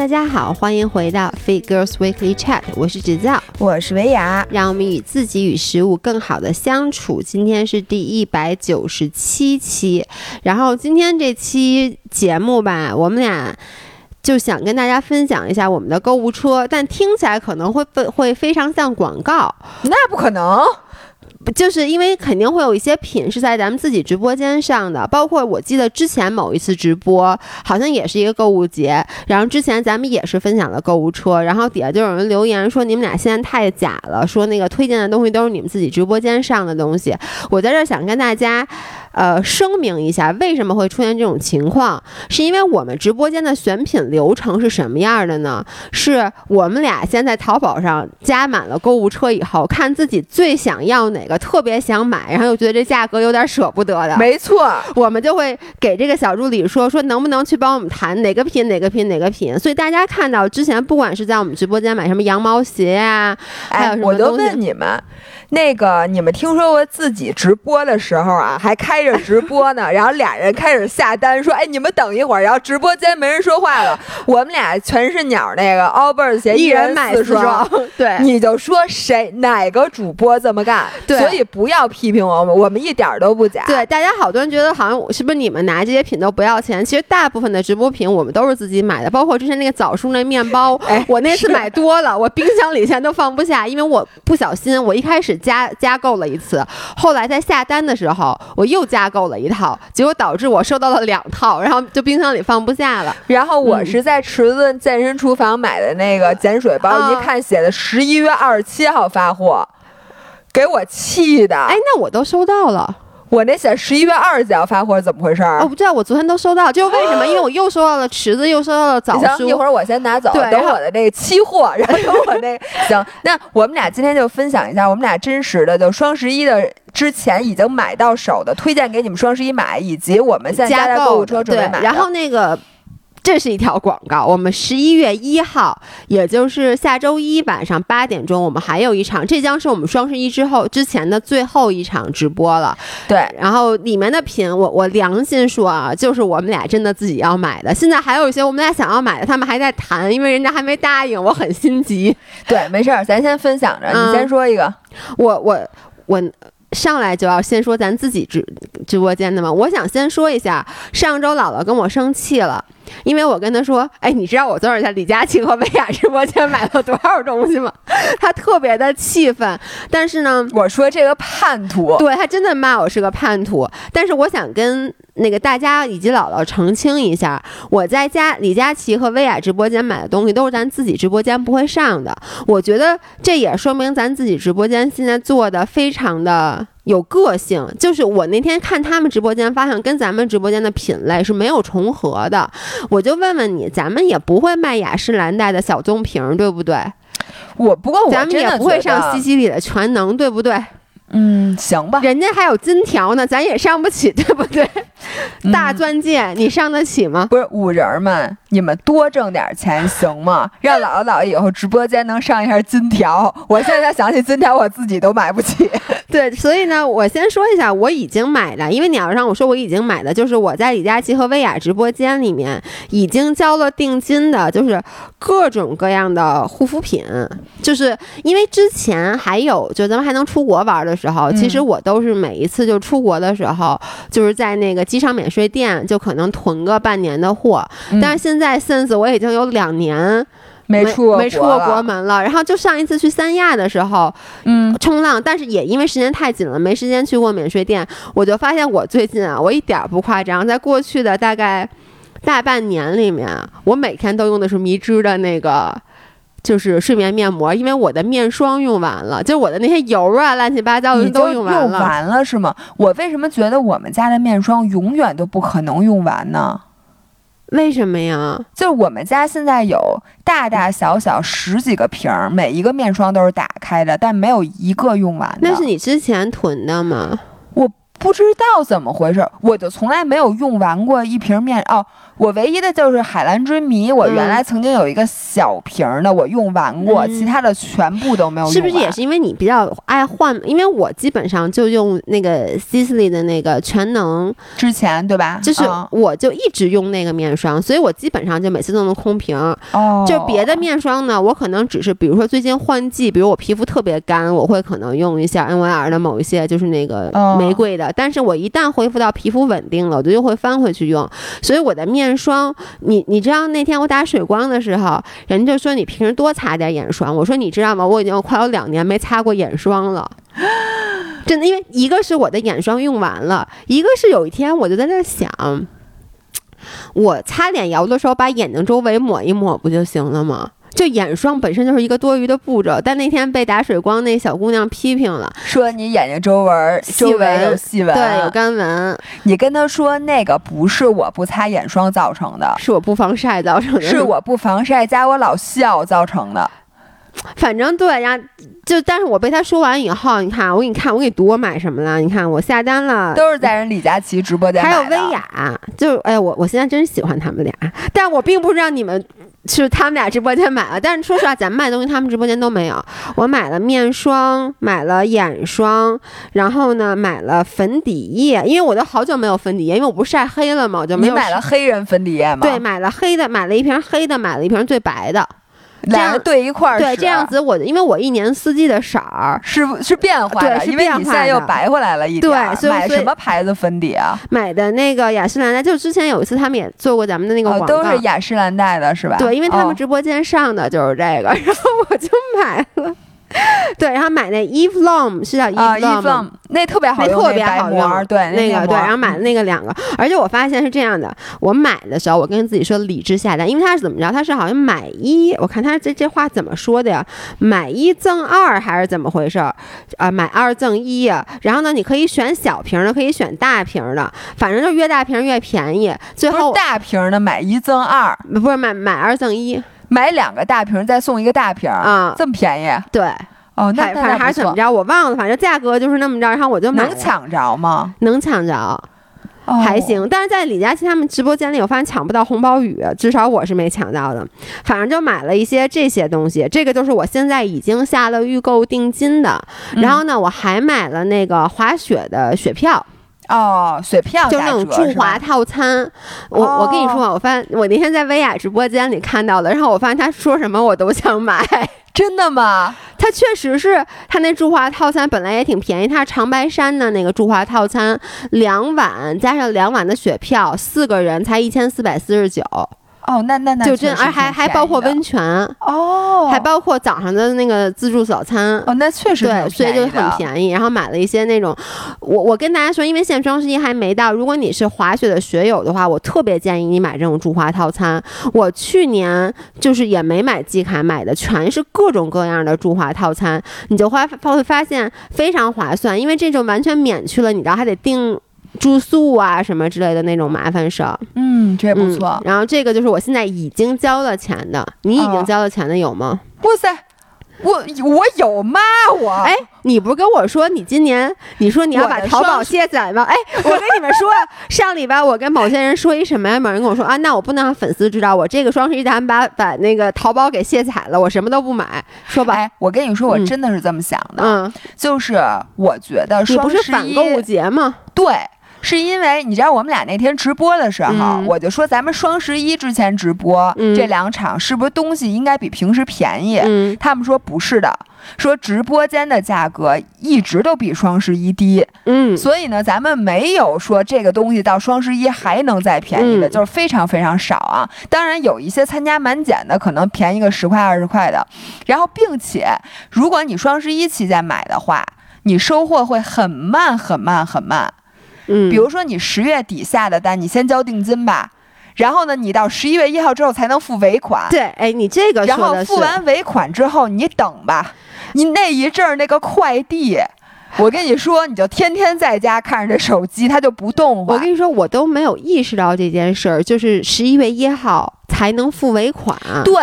大家好，欢迎回到 Fit Girls Weekly Chat，我是芷造，我是维雅，让我们与自己与食物更好的相处。今天是第一百九十七期，然后今天这期节目吧，我们俩就想跟大家分享一下我们的购物车，但听起来可能会会非常像广告，那不可能。就是因为肯定会有一些品是在咱们自己直播间上的，包括我记得之前某一次直播，好像也是一个购物节，然后之前咱们也是分享了购物车，然后底下就有人留言说你们俩现在太假了，说那个推荐的东西都是你们自己直播间上的东西，我在这儿想跟大家。呃，声明一下，为什么会出现这种情况？是因为我们直播间的选品流程是什么样的呢？是我们俩先在淘宝上加满了购物车以后，看自己最想要哪个，特别想买，然后又觉得这价格有点舍不得的。没错，我们就会给这个小助理说说，能不能去帮我们谈哪个品，哪个品，哪个品。所以大家看到之前，不管是在我们直播间买什么羊毛鞋呀，还有什么东西，我都问你们，那个你们听说过自己直播的时候啊，还开。着直播呢，然后俩人开始下单，说：“哎，你们等一会儿。”然后直播间没人说话了，我们俩全是鸟那个 Allbirds 鞋，一人买四双。对，你就说谁哪个主播这么干？对，所以不要批评我们，我们一点都不假。对，大家好多人觉得好像是不是你们拿这些品都不要钱？其实大部分的直播品我们都是自己买的，包括之前那个枣树那面包，哎，我那次买多了，我冰箱里现在都放不下，因为我不小心，我一开始加加购了一次，后来在下单的时候我又加购了一套。结果导致我收到了两套，然后就冰箱里放不下了。然后我是在池子健身厨房买的那个碱水包，一看写的十一月二十七号发货，给我气的。哎，那我都收到了。我那写十一月二十几号发货，怎么回事儿？我不知道，我昨天都收到。就为什么？因为我又收到了池子，又收到了枣行，一会儿我先拿走，等我的那个期货，然后等我那个行。那我们俩今天就分享一下我们俩真实的，就双十一的之前已经买到手的，推荐给你们双十一买，以及我们现在加购物车准备买。然后那个。这是一条广告。我们十一月一号，也就是下周一晚上八点钟，我们还有一场，这将是我们双十一之后之前的最后一场直播了。对，然后里面的品，我我良心说啊，就是我们俩真的自己要买的。现在还有一些我们俩想要买的，他们还在谈，因为人家还没答应，我很心急。对，没事儿，咱先分享着，你先说一个。我我我。上来就要先说咱自己直直播间的嘛，我想先说一下，上周姥姥跟我生气了，因为我跟他说，哎，你知道我昨儿在李佳琦和薇娅直播间买了多少东西吗？他特别的气愤，但是呢，我说这个叛徒，对他真的骂我是个叛徒，但是我想跟。那个大家以及姥姥澄清一下，我在家李佳琦和薇娅直播间买的东西都是咱自己直播间不会上的。我觉得这也说明咱自己直播间现在做的非常的有个性。就是我那天看他们直播间，发现跟咱们直播间的品类是没有重合的。我就问问你，咱们也不会卖雅诗兰黛的小棕瓶，对不对？我不过我咱们也不会上西西里的全能，对不对？嗯，行吧，人家还有金条呢，咱也上不起，对不对？大钻戒，你上得起吗？不是五人们，你们多挣点钱行吗？让姥姥姥爷以后直播间能上一下金条。我现在想起金条，我自己都买不起。对，所以呢，我先说一下，我已经买的，因为你要让我说我已经买的，就是我在李佳琦和薇娅直播间里面已经交了定金的，就是各种各样的护肤品，就是因为之前还有，就咱们还能出国玩的。时候，其实我都是每一次就出国的时候，就是在那个机场免税店，就可能囤个半年的货。但是现在 since 我已经有两年没出没出过国门了。然后就上一次去三亚的时候，嗯，冲浪，但是也因为时间太紧了，没时间去过免税店。我就发现我最近啊，我一点不夸张，在过去的大概大半年里面，我每天都用的是迷之的那个。就是睡眠面膜，因为我的面霜用完了，就是我的那些油啊，乱七八糟的都用完了。用完了是吗？我为什么觉得我们家的面霜永远都不可能用完呢？为什么呀？就是我们家现在有大大小小十几个瓶儿，每一个面霜都是打开的，但没有一个用完的。那是你之前囤的吗？我不知道怎么回事，我就从来没有用完过一瓶面哦。我唯一的就是海蓝之谜，我原来曾经有一个小瓶的，我用完过，其他的全部都没有用是不是也是因为你比较爱换？因为我基本上就用那个 Sisley 的那个全能，之前对吧？就是我就一直用那个面霜，所以我基本上就每次都能空瓶。哦，就别的面霜呢，我可能只是比如说最近换季，比如我皮肤特别干，我会可能用一下 NYR 的某一些就是那个玫瑰的。但是我一旦恢复到皮肤稳定了，我就又会翻回去用。所以我的面霜，你你知道那天我打水光的时候，人就说你平时多擦点眼霜。我说你知道吗？我已经快有两年没擦过眼霜了，真的。因为一个是我的眼霜用完了，一个是有一天我就在那想，我擦脸油的时候把眼睛周围抹一抹不就行了吗？就眼霜本身就是一个多余的步骤，但那天被打水光那小姑娘批评了，说你眼睛周围周围有细纹，对，有干纹。你跟她说那个不是我不擦眼霜造成的，是我不防晒造成的，是我不防晒加我老笑造成的。反正对，然后就，但是我被他说完以后，你看，我给你看，我给你多买什么了？你看，我下单了，都是在人李佳琦直播间还有薇娅，就哎，我我现在真喜欢他们俩，但我并不知道你们是他们俩直播间买了，但是说实话，咱们卖东西他们直播间都没有。我买了面霜，买了眼霜，然后呢，买了粉底液，因为我都好久没有粉底液，因为我不晒黑了嘛，我就没有。你买了黑人粉底液吗？对，买了黑的，买了一瓶黑的，买了一瓶最白的。两个对一块儿，对这样子，我因为我一年四季的色儿是是变化的，因为你现在又白回来了一点。对，买什么牌子粉底啊？买的那个雅诗兰黛，就之前有一次他们也做过咱们的那个广告，都是雅诗兰黛的是吧？对，因为他们直播间上的就是这个，然后我就买了。对，然后买那 Eve Lom 是叫 Eve Lom，那特别好用，特别好用。对，那个对，然后买的那个两个，而且我发现是这样的，我买的时候我跟自己说理智下单，因为他是怎么着？他是好像买一，我看他这这话怎么说的呀？买一赠二还是怎么回事？啊，买二赠一啊。然后呢，你可以选小瓶的，可以选大瓶的，反正就越大瓶越便宜。最后大瓶的买一赠二，不是买买二赠一。买两个大瓶再送一个大瓶啊，这么便宜？对，哦，那反正还是怎么着，我忘了，反正价格就是那么着，然后我就能抢着吗？能抢着，还行。但是在李佳琦他们直播间里，我发现抢不到红包雨，至少我是没抢到的。反正就买了一些这些东西，这个就是我现在已经下了预购定金的。然后呢，我还买了那个滑雪的雪票。哦，雪票就那种驻华套餐，我我跟你说，我发现我那天在薇娅直播间里看到的，然后我发现他说什么我都想买，真的吗？他确实是他那驻华套餐本来也挺便宜，他是长白山的那个驻华套餐，两晚加上两晚的雪票，四个人才一千四百四十九。哦，那那那就真，而还还包括温泉哦，还包括早上的那个自助早餐哦，那确实对，所以就很便宜。然后买了一些那种，我我跟大家说，因为现在双十一还没到，如果你是滑雪的雪友的话，我特别建议你买这种驻华套餐。我去年就是也没买季卡，买的全是各种各样的驻华套餐，你就会会发现非常划算，因为这种完全免去了你知道还得订。住宿啊，什么之类的那种麻烦事儿，嗯，这不错。然后这个就是我现在已经交了钱的，你已经交了钱的有吗？哇塞，我我有吗？我哎，你不是跟我说你今年你说你要把淘宝卸载吗？哎，我跟你们说，上礼拜我跟某些人说一什么呀？某人跟我说啊，那我不能让粉丝知道我这个双十一咱们把把那个淘宝给卸载了，我什么都不买。说吧，哎，我跟你说，我真的是这么想的，嗯，就是我觉得双十一不是反购物节吗？对。是因为你知道我们俩那天直播的时候，我就说咱们双十一之前直播这两场是不是东西应该比平时便宜？他们说不是的，说直播间的价格一直都比双十一低。嗯，所以呢，咱们没有说这个东西到双十一还能再便宜的，就是非常非常少啊。当然有一些参加满减的可能便宜个十块二十块的，然后并且如果你双十一期间买的话，你收货会很慢很慢很慢。嗯，比如说你十月底下的单，你先交定金吧，然后呢，你到十一月一号之后才能付尾款。对，哎，你这个然后付完尾款之后，你等吧，你那一阵儿那个快递我跟你说，你就天天在家看着这手机，它就不动。我跟你说，我都没有意识到这件事儿，就是十一月一号才能付尾款。对。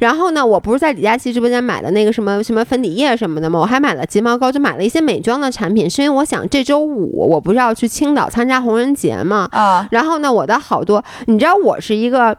然后呢，我不是在李佳琦直播间买的那个什么什么粉底液什么的吗？我还买了睫毛膏，就买了一些美妆的产品，是因为我想这周五我不是要去青岛参加红人节吗。啊。然后呢，我的好多，你知道我是一个。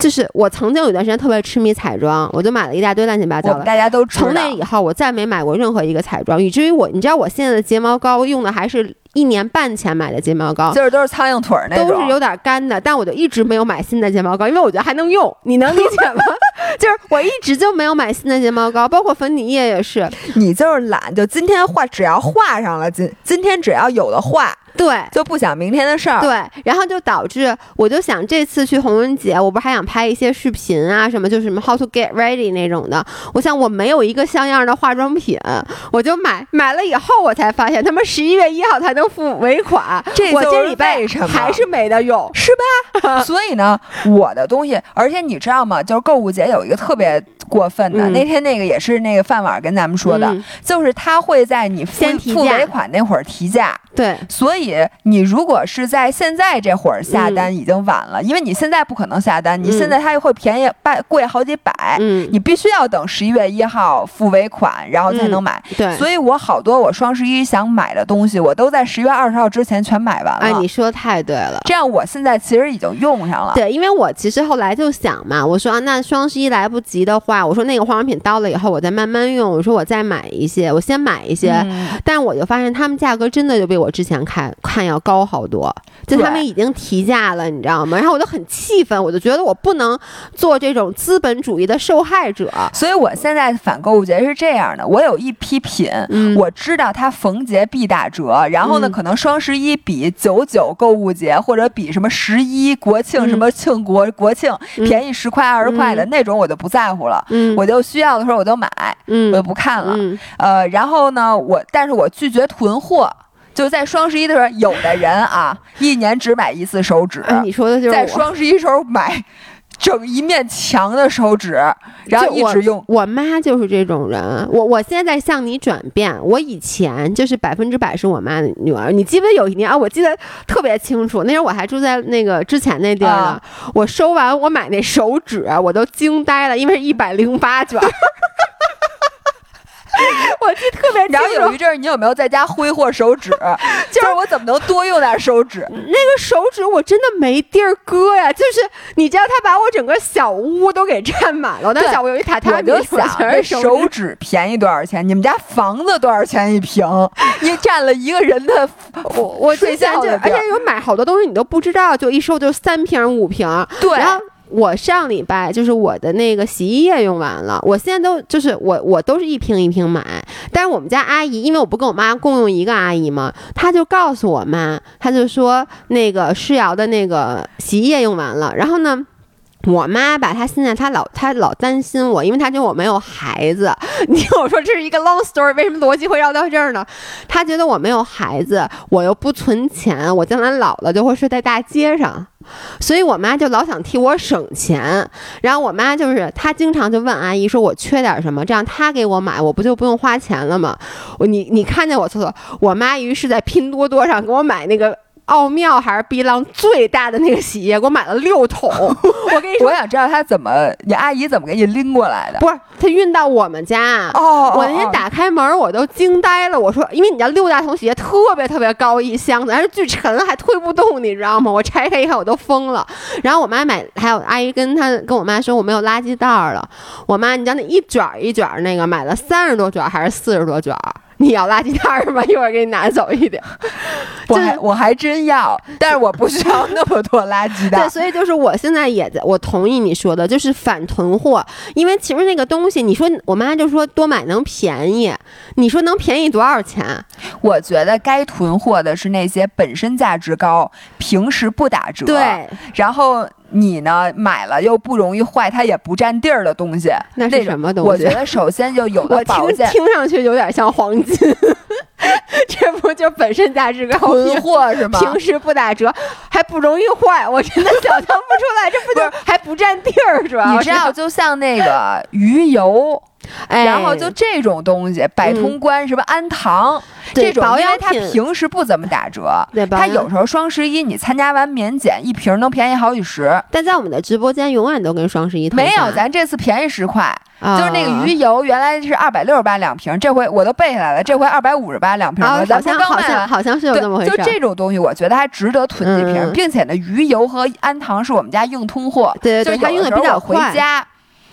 就是我曾经有一段时间特别痴迷彩妆，我就买了一大堆乱七八糟的。大家都从那以后，我再没买过任何一个彩妆，以至于我，你知道我现在的睫毛膏用的还是一年半前买的睫毛膏，就是都是苍蝇腿儿那种，都是有点干的。但我就一直没有买新的睫毛膏，因为我觉得还能用。你能理解吗？就是我一直就没有买新的睫毛膏，包括粉底液也是。你就是懒，就今天画，只要画上了，今今天只要有的画。对，就不想明天的事儿。对，然后就导致我就想这次去红人节，我不是还想拍一些视频啊，什么就是什么 how to get ready 那种的。我想我没有一个像样的化妆品，我就买买了以后，我才发现他们十一月一号才能付尾款。这我这礼拜还是没得用，是吧？所以呢，我的东西，而且你知道吗？就是购物节有一个特别过分的，那天那个也是那个饭碗跟咱们说的，就是他会在你付付尾款那会儿提价。对，所以你如果是在现在这会儿下单，已经晚了，因为你现在不可能下单，你现在它又会便宜百贵好几百，嗯，你必须要等十一月一号付尾款，然后才能买。对，所以我好多我双十一想买的东西，我都在十月二十号之前全买完了。哎，你说的太对了，这样我现在其实已经用上了。对，因为我其实后来就想嘛，我说那双十一来不及的话，我说那个化妆品到了以后，我再慢慢用。我说我再买一些，我先买一些，但是我就发现他们价格真的就比我之前看。看要高好多，就他们已经提价了，你知道吗？然后我就很气愤，我就觉得我不能做这种资本主义的受害者。所以我现在反购物节是这样的：我有一批品，我知道它逢节必打折，然后呢，可能双十一比九九购物节或者比什么十一国庆什么庆国国庆便宜十块二十块的那种，我就不在乎了。我就需要的时候我就买，我就不看了。呃，然后呢，我但是我拒绝囤货。就在双十一的时候，有的人啊，一年只买一次手纸。你说的就是在双十一时候买整一面墙的手纸，然后一直用。我妈就是这种人。我我现在在向你转变。我以前就是百分之百是我妈的女儿。你记不记得有一年啊？我记得特别清楚，那时候我还住在那个之前那地儿呢。我收完我买那手纸，我都惊呆了，因为是一百零八卷。我记特别，然后有一阵儿，你有没有在家挥霍手指？就是我怎么能多用点手指？那个手指我真的没地儿搁呀！就是你知道，他把我整个小屋都给占满了。那小屋有一榻榻米，想，这手指便宜多少钱？你们家房子多少钱一平？你占了一个人的我我睡觉就，而且有买好多东西你都不知道，就一收就三瓶五瓶。对。然后我上礼拜就是我的那个洗衣液用完了，我现在都就是我我都是一瓶一瓶买，但是我们家阿姨，因为我不跟我妈共用一个阿姨嘛，她就告诉我妈，她就说那个诗瑶的那个洗衣液用完了，然后呢。我妈吧，她现在她老她老担心我，因为她觉得我没有孩子。你听我说，这是一个 long story，为什么逻辑会绕到这儿呢？她觉得我没有孩子，我又不存钱，我将来老了就会睡在大街上，所以我妈就老想替我省钱。然后我妈就是她经常就问阿姨说：“我缺点什么？这样她给我买，我不就不用花钱了吗？”我你你看见我厕所，我妈于是在拼多多上给我买那个。奥妙还是碧浪最大的那个洗衣液，给我买了六桶。我跟你说，我想知道他怎么，你阿姨怎么给你拎过来的？不是，他运到我们家。哦，我那天打开门，我都惊呆了。我说，因为你家六大桶洗衣液特别特别高一箱子，但是巨沉，还推不动，你知道吗？我拆开一看，我都疯了。然后我妈买，还有阿姨跟她跟我妈说，我没有垃圾袋了。我妈，你知道那一卷一卷那个买了三十多卷还是四十多卷？你要垃圾袋吗？一会儿给你拿走一点。我还我还真要，但是我不需要那么多垃圾袋。对，所以就是我现在也在，我同意你说的，就是反囤货。因为其实那个东西，你说我妈就说多买能便宜，你说能便宜多少钱？我觉得该囤货的是那些本身价值高、平时不打折。对，然后。你呢？买了又不容易坏，它也不占地儿的东西，那是什么东西？我觉得首先就有的 保险，听上去有点像黄金，这不就本身价值高，囤货是吗？平时不打折，还不容易坏，我真的想象不出来，这不就还不占地儿是吧？你知道，就像那个鱼油。然后就这种东西，百通关什么安糖，这种因为它平时不怎么打折，它有时候双十一你参加完免检，一瓶能便宜好几十。但在我们的直播间永远都跟双十一没有，咱这次便宜十块，就是那个鱼油原来是二百六十八两瓶，这回我都背下来了，这回二百五十八两瓶了。好像好像好像是有这么回事。就这种东西，我觉得还值得囤几瓶，并且呢，鱼油和安糖是我们家硬通货，对对对，它用的比较快。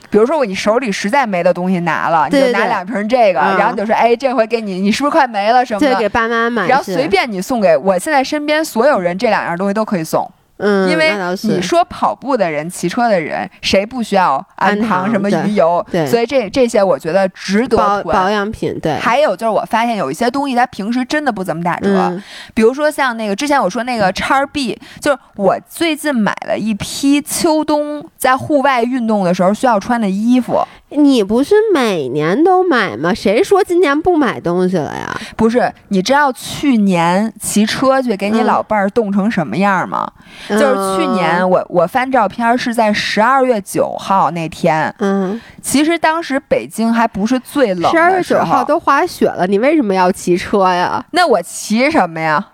比如说我你手里实在没的东西拿了，你就拿两瓶这个，然后就说哎，这回给你，你是不是快没了什么的？给爸妈买，然后随便你送给我现在身边所有人这两样东西都可以送。嗯，因为你说跑步的人、骑车的人，谁不需要氨糖什么鱼油？对，所以这这些我觉得值得保保养品。对，还有就是我发现有一些东西它平时真的不怎么打折，比如说像那个之前我说那个叉 B，就是我最近买了一批秋冬在户外运动的时候需要穿的衣服。你不是每年都买吗？谁说今年不买东西了呀？不是，你知道去年骑车去给你老伴儿冻成什么样吗？就是去年我我翻照片是在十二月九号那天，嗯，其实当时北京还不是最冷，十二月九号都滑雪了，你为什么要骑车呀？那我骑什么呀？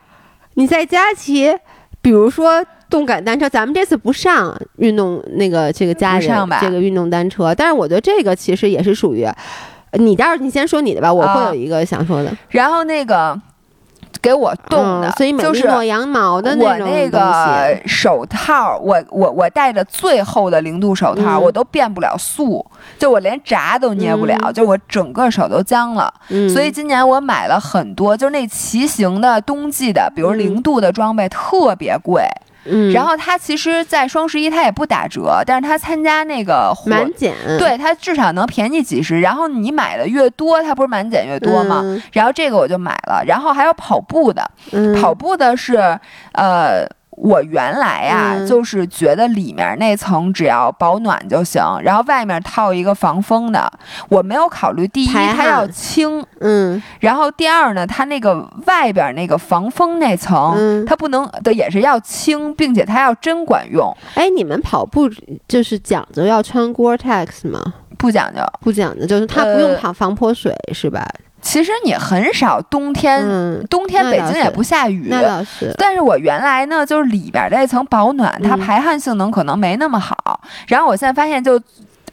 你在家骑，比如说。动感单车，咱们这次不上运动那个这个家里这个运动单车，但是我觉得这个其实也是属于你。待会儿你先说你的吧，我会有一个想说的。然后那个给我冻的，所以美利诺羊毛的那种我那个手套，我我我戴着最厚的零度手套，我都变不了速，就我连闸都捏不了，就我整个手都僵了。所以今年我买了很多，就是那骑行的冬季的，比如零度的装备，特别贵。嗯，然后它其实，在双十一它也不打折，但是它参加那个满减，对它至少能便宜几十。然后你买的越多，它不是满减越多吗？然后这个我就买了。然后还有跑步的，跑步的是呃。我原来呀，就是觉得里面那层只要保暖就行，然后外面套一个防风的。我没有考虑第一它要轻，嗯，然后第二呢，它那个外边那个防风那层，它不能的也是要轻，并且它要真管用。哎，你们跑步就是讲究要穿 Gore-Tex 吗？不讲究，不讲究，就是它不用跑防泼水是吧？其实你很少冬天，冬天北京也不下雨。但是我原来呢，就是里边那层保暖，它排汗性能可能没那么好。然后我现在发现，就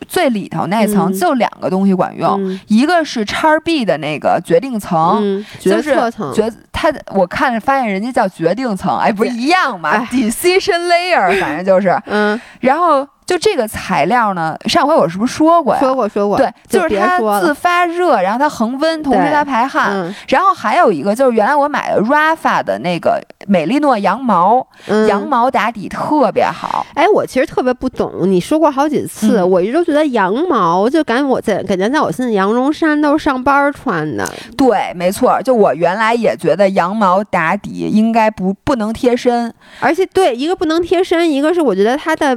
最里头那层就两个东西管用，一个是叉 B 的那个决定层，决策层。决它我看着发现人家叫决定层，哎，不一样嘛，decision layer，反正就是。嗯。然后。就这个材料呢，上回我是不是说过呀？说过说过。对，就是它自发热，然后它恒温，同时它排汗。然后还有一个就是原来我买的 Rafa 的那个美利诺羊毛，羊毛打底特别好。哎，我其实特别不懂，你说过好几次，我一直都觉得羊毛就感觉我在感觉在我现在羊绒衫都是上班穿的。对，没错，就我原来也觉得羊毛打底应该不不能贴身，而且对一个不能贴身，一个是我觉得它的。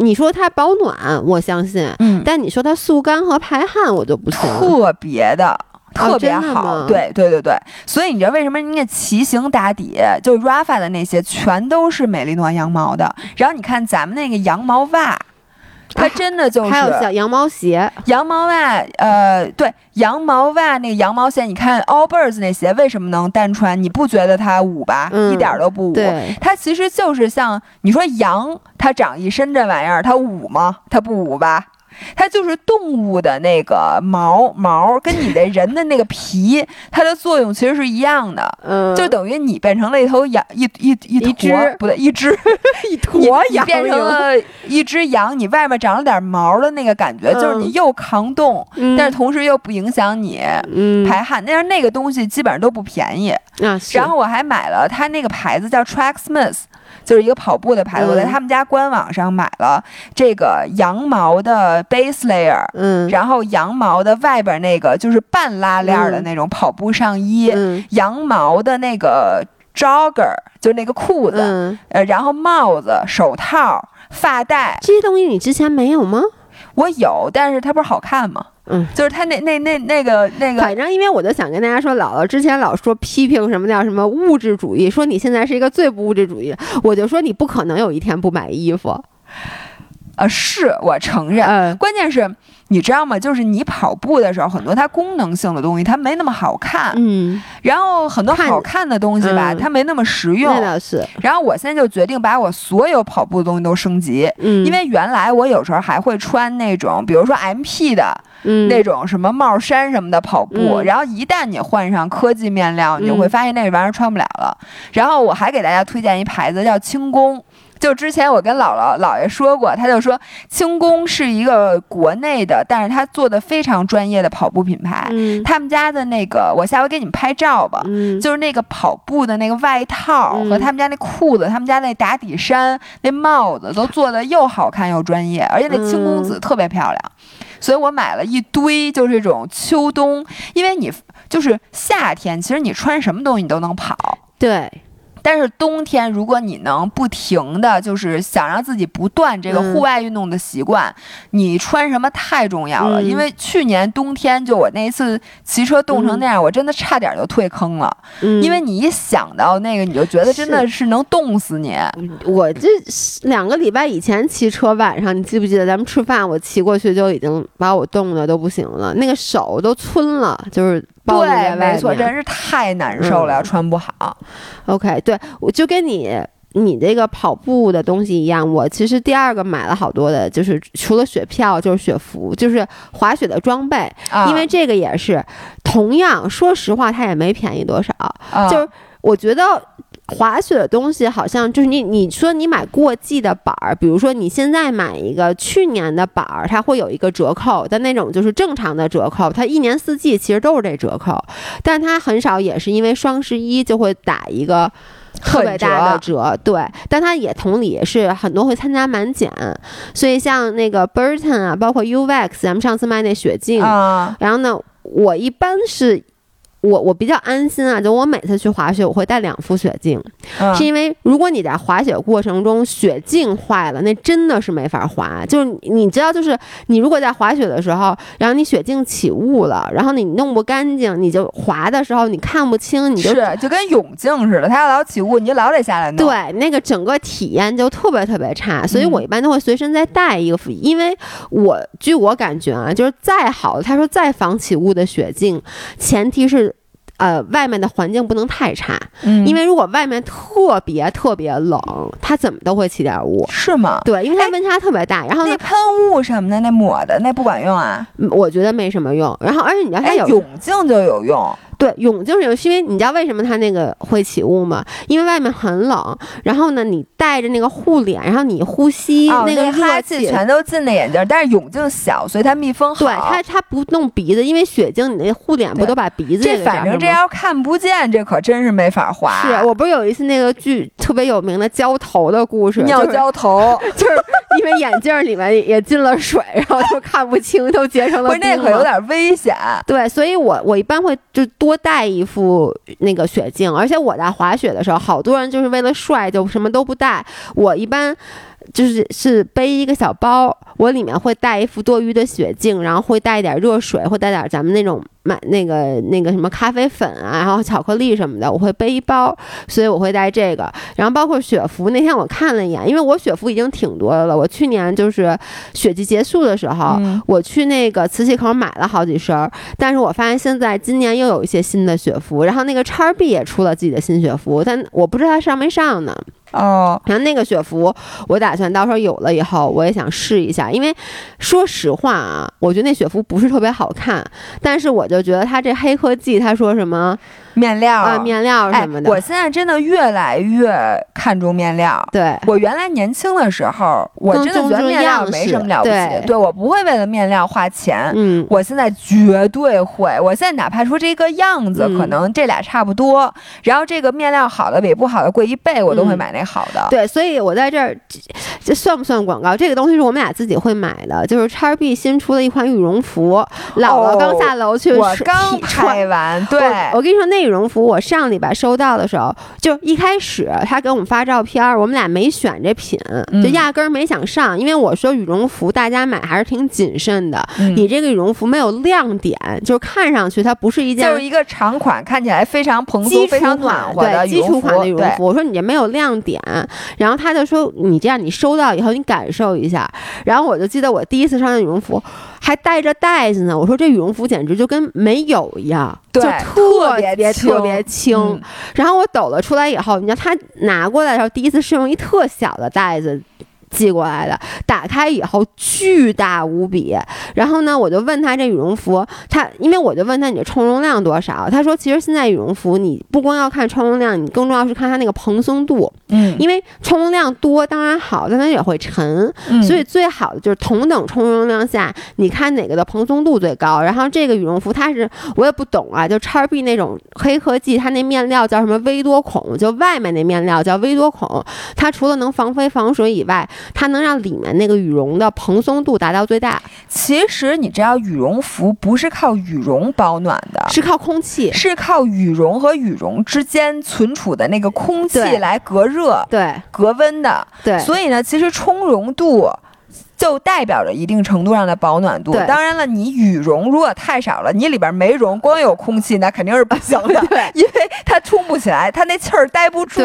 你说它保暖，我相信，嗯，但你说它速干和排汗，我就不信。特别的，特别好，对对对对。所以你知道为什么人家骑行打底，就 Rafa 的那些全都是美利诺羊毛的？然后你看咱们那个羊毛袜。它真的就是还有像羊毛鞋、羊毛袜，呃，对，羊毛袜那个羊毛鞋，你看 Allbirds 那鞋为什么能单穿？你不觉得它捂吧？一点都不捂。它其实就是像你说羊，它长一身这玩意儿，它捂吗？它不捂吧？它就是动物的那个毛毛，跟你的人的那个皮，它的作用其实是一样的，嗯，就等于你变成了一头羊，一一一坨，不对，一只 一坨羊，变成了一只羊，你外面长了点毛的那个感觉，就是你又抗冻，但是同时又不影响你排汗。但是那个东西基本上都不便宜，然后我还买了它那个牌子叫 Tracksmith。就是一个跑步的牌子，我在他们家官网上买了这个羊毛的 base layer，嗯，然后羊毛的外边那个就是半拉链的那种跑步上衣，羊毛的那个 jogger，就是那个裤子，呃，然后帽子、手套、发带，这些东西你之前没有吗？我有，但是它不是好看吗？嗯，就是他那那那那个那个，反正因为我就想跟大家说，姥姥之前老说批评什么叫什么物质主义，说你现在是一个最不物质主义，我就说你不可能有一天不买衣服。呃，是我承认，关键是。你知道吗？就是你跑步的时候，很多它功能性的东西它没那么好看，嗯，然后很多好看的东西吧，它没那么实用。那倒是。然后我现在就决定把我所有跑步的东西都升级，嗯，因为原来我有时候还会穿那种，比如说 M P 的，那种什么帽衫什么的跑步。然后一旦你换上科技面料，你就会发现那玩意儿穿不了了。然后我还给大家推荐一牌子叫轻功。就之前我跟姥姥姥爷说过，他就说轻功是一个国内的，但是他做的非常专业的跑步品牌。嗯，他们家的那个，我下回给你们拍照吧。嗯，就是那个跑步的那个外套和他们家那裤子，他们家那打底衫、那帽子都做的又好看又专业，而且那轻功子特别漂亮，所以我买了一堆，就是这种秋冬，因为你就是夏天，其实你穿什么东西你都能跑。对。但是冬天，如果你能不停的就是想让自己不断这个户外运动的习惯，你穿什么太重要了。因为去年冬天就我那一次骑车冻成那样，我真的差点就退坑了。因为你一想到那个，你就觉得真的是能冻死你。我这两个礼拜以前骑车，晚上你记不记得咱们吃饭，我骑过去就已经把我冻的都不行了，那个手都皴了，就是。对，没错，真是太难受了，穿不好。OK，对，我就跟你你这个跑步的东西一样，我其实第二个买了好多的，就是除了雪票，就是雪服，就是滑雪的装备，因为这个也是同样，说实话，它也没便宜多少，就是我觉得。滑雪的东西好像就是你，你说你买过季的板儿，比如说你现在买一个去年的板儿，它会有一个折扣的那种，就是正常的折扣，它一年四季其实都是这折扣，但它很少也是因为双十一就会打一个特别大的折，对，但它也同理是很多会参加满减，所以像那个 Burton 啊，包括 Uvex，咱们上次卖那雪镜，然后呢，我一般是。我我比较安心啊，就我每次去滑雪，我会带两副雪镜，是因为如果你在滑雪过程中雪镜坏了，那真的是没法滑。就是你知道，就是你如果在滑雪的时候，然后你雪镜起雾了，然后你弄不干净，你就滑的时候你看不清，你就是就跟泳镜似的，它要老起雾，你就老得下来弄。对，那个整个体验就特别特别差，所以我一般都会随身再带一个副，因为我据我感觉啊，就是再好，他说再防起雾的雪镜，前提是。呃，外面的环境不能太差，嗯，因为如果外面特别特别冷，它怎么都会起点雾，是吗？对，因为它温差特别大。然后那喷雾什么的，那抹的那不管用啊？我觉得没什么用。然后，而且你要它有泳镜就有用。对，泳镜是有，因为你知道为什么它那个会起雾吗？因为外面很冷，然后呢，你戴着那个护脸，然后你呼吸那个哈气全都进那眼镜，但是泳镜小，所以它密封好。对，它它不弄鼻子，因为雪镜你那护脸不都把鼻子这反正这要看不见，这可真是没法滑。是我不是有一次那个剧特别有名的浇头的故事，尿浇头，就是因为眼镜里面也进了水，然后就看不清，都结成了冰。那可有点危险。对，所以我我一般会就多。多带一副那个雪镜，而且我在滑雪的时候，好多人就是为了帅就什么都不带。我一般就是是背一个小包，我里面会带一副多余的雪镜，然后会带一点热水，会带点咱们那种。买那个那个什么咖啡粉啊，然后巧克力什么的，我会背一包，所以我会带这个。然后包括雪服，那天我看了一眼，因为我雪服已经挺多的了。我去年就是雪季结束的时候，我去那个瓷器口买了好几身，但是我发现现在今年又有一些新的雪服，然后那个叉 B 也出了自己的新雪服，但我不知道它上没上呢。哦，然后那个雪服，我打算到时候有了以后，我也想试一下。因为说实话啊，我觉得那雪服不是特别好看，但是我就觉得他这黑科技，他说什么？面料啊，面料什么的。我现在真的越来越看重面料。对我原来年轻的时候，我真的觉得面料没什么了不起。对我不会为了面料花钱。嗯，我现在绝对会。我现在哪怕说这个样子，可能这俩差不多，然后这个面料好的比不好的贵一倍，我都会买那好的。对，所以我在这儿，这算不算广告？这个东西是我们俩自己会买的，就是叉 B 新出的一款羽绒服。姥姥刚下楼去，我刚拍完。对，我跟你说那。羽绒服我上礼拜收到的时候，就一开始他给我们发照片，我们俩没选这品，就压根儿没想上，因为我说羽绒服大家买还是挺谨慎的。你这个羽绒服没有亮点，就是看上去它不是一件，就是一个长款，看起来非常蓬松、非常暖和的基础款的羽绒服。我说你这没有亮点，然后他就说你这样，你收到以后你感受一下。然后我就记得我第一次穿的羽绒服还带着袋子呢，我说这羽绒服简直就跟没有一样，就特别特别轻。然后我抖了出来以后，你知道他拿过来的时候，第一次是用一特小的袋子。寄过来的，打开以后巨大无比。然后呢，我就问他这羽绒服，他因为我就问他你的充绒量多少？他说其实现在羽绒服你不光要看充绒量，你更重要是看它那个蓬松度。嗯，因为充绒量多当然好，但它也会沉。嗯，所以最好的就是同等充绒量下，你看哪个的蓬松度最高。然后这个羽绒服它是我也不懂啊，就叉 B 那种黑科技，它那面料叫什么微多孔，就外面那面料叫微多孔，它除了能防飞防水以外。它能让里面那个羽绒的蓬松度达到最大。其实你知道，羽绒服不是靠羽绒保暖的，是靠空气，是靠羽绒和羽绒之间存储的那个空气来隔热、对隔温的。对，所以呢，其实充绒度就代表着一定程度上的保暖度。当然了，你羽绒如果太少了，你里边没绒，光有空气，那肯定是不行的。对，因为它充不起来，它那气儿待不住。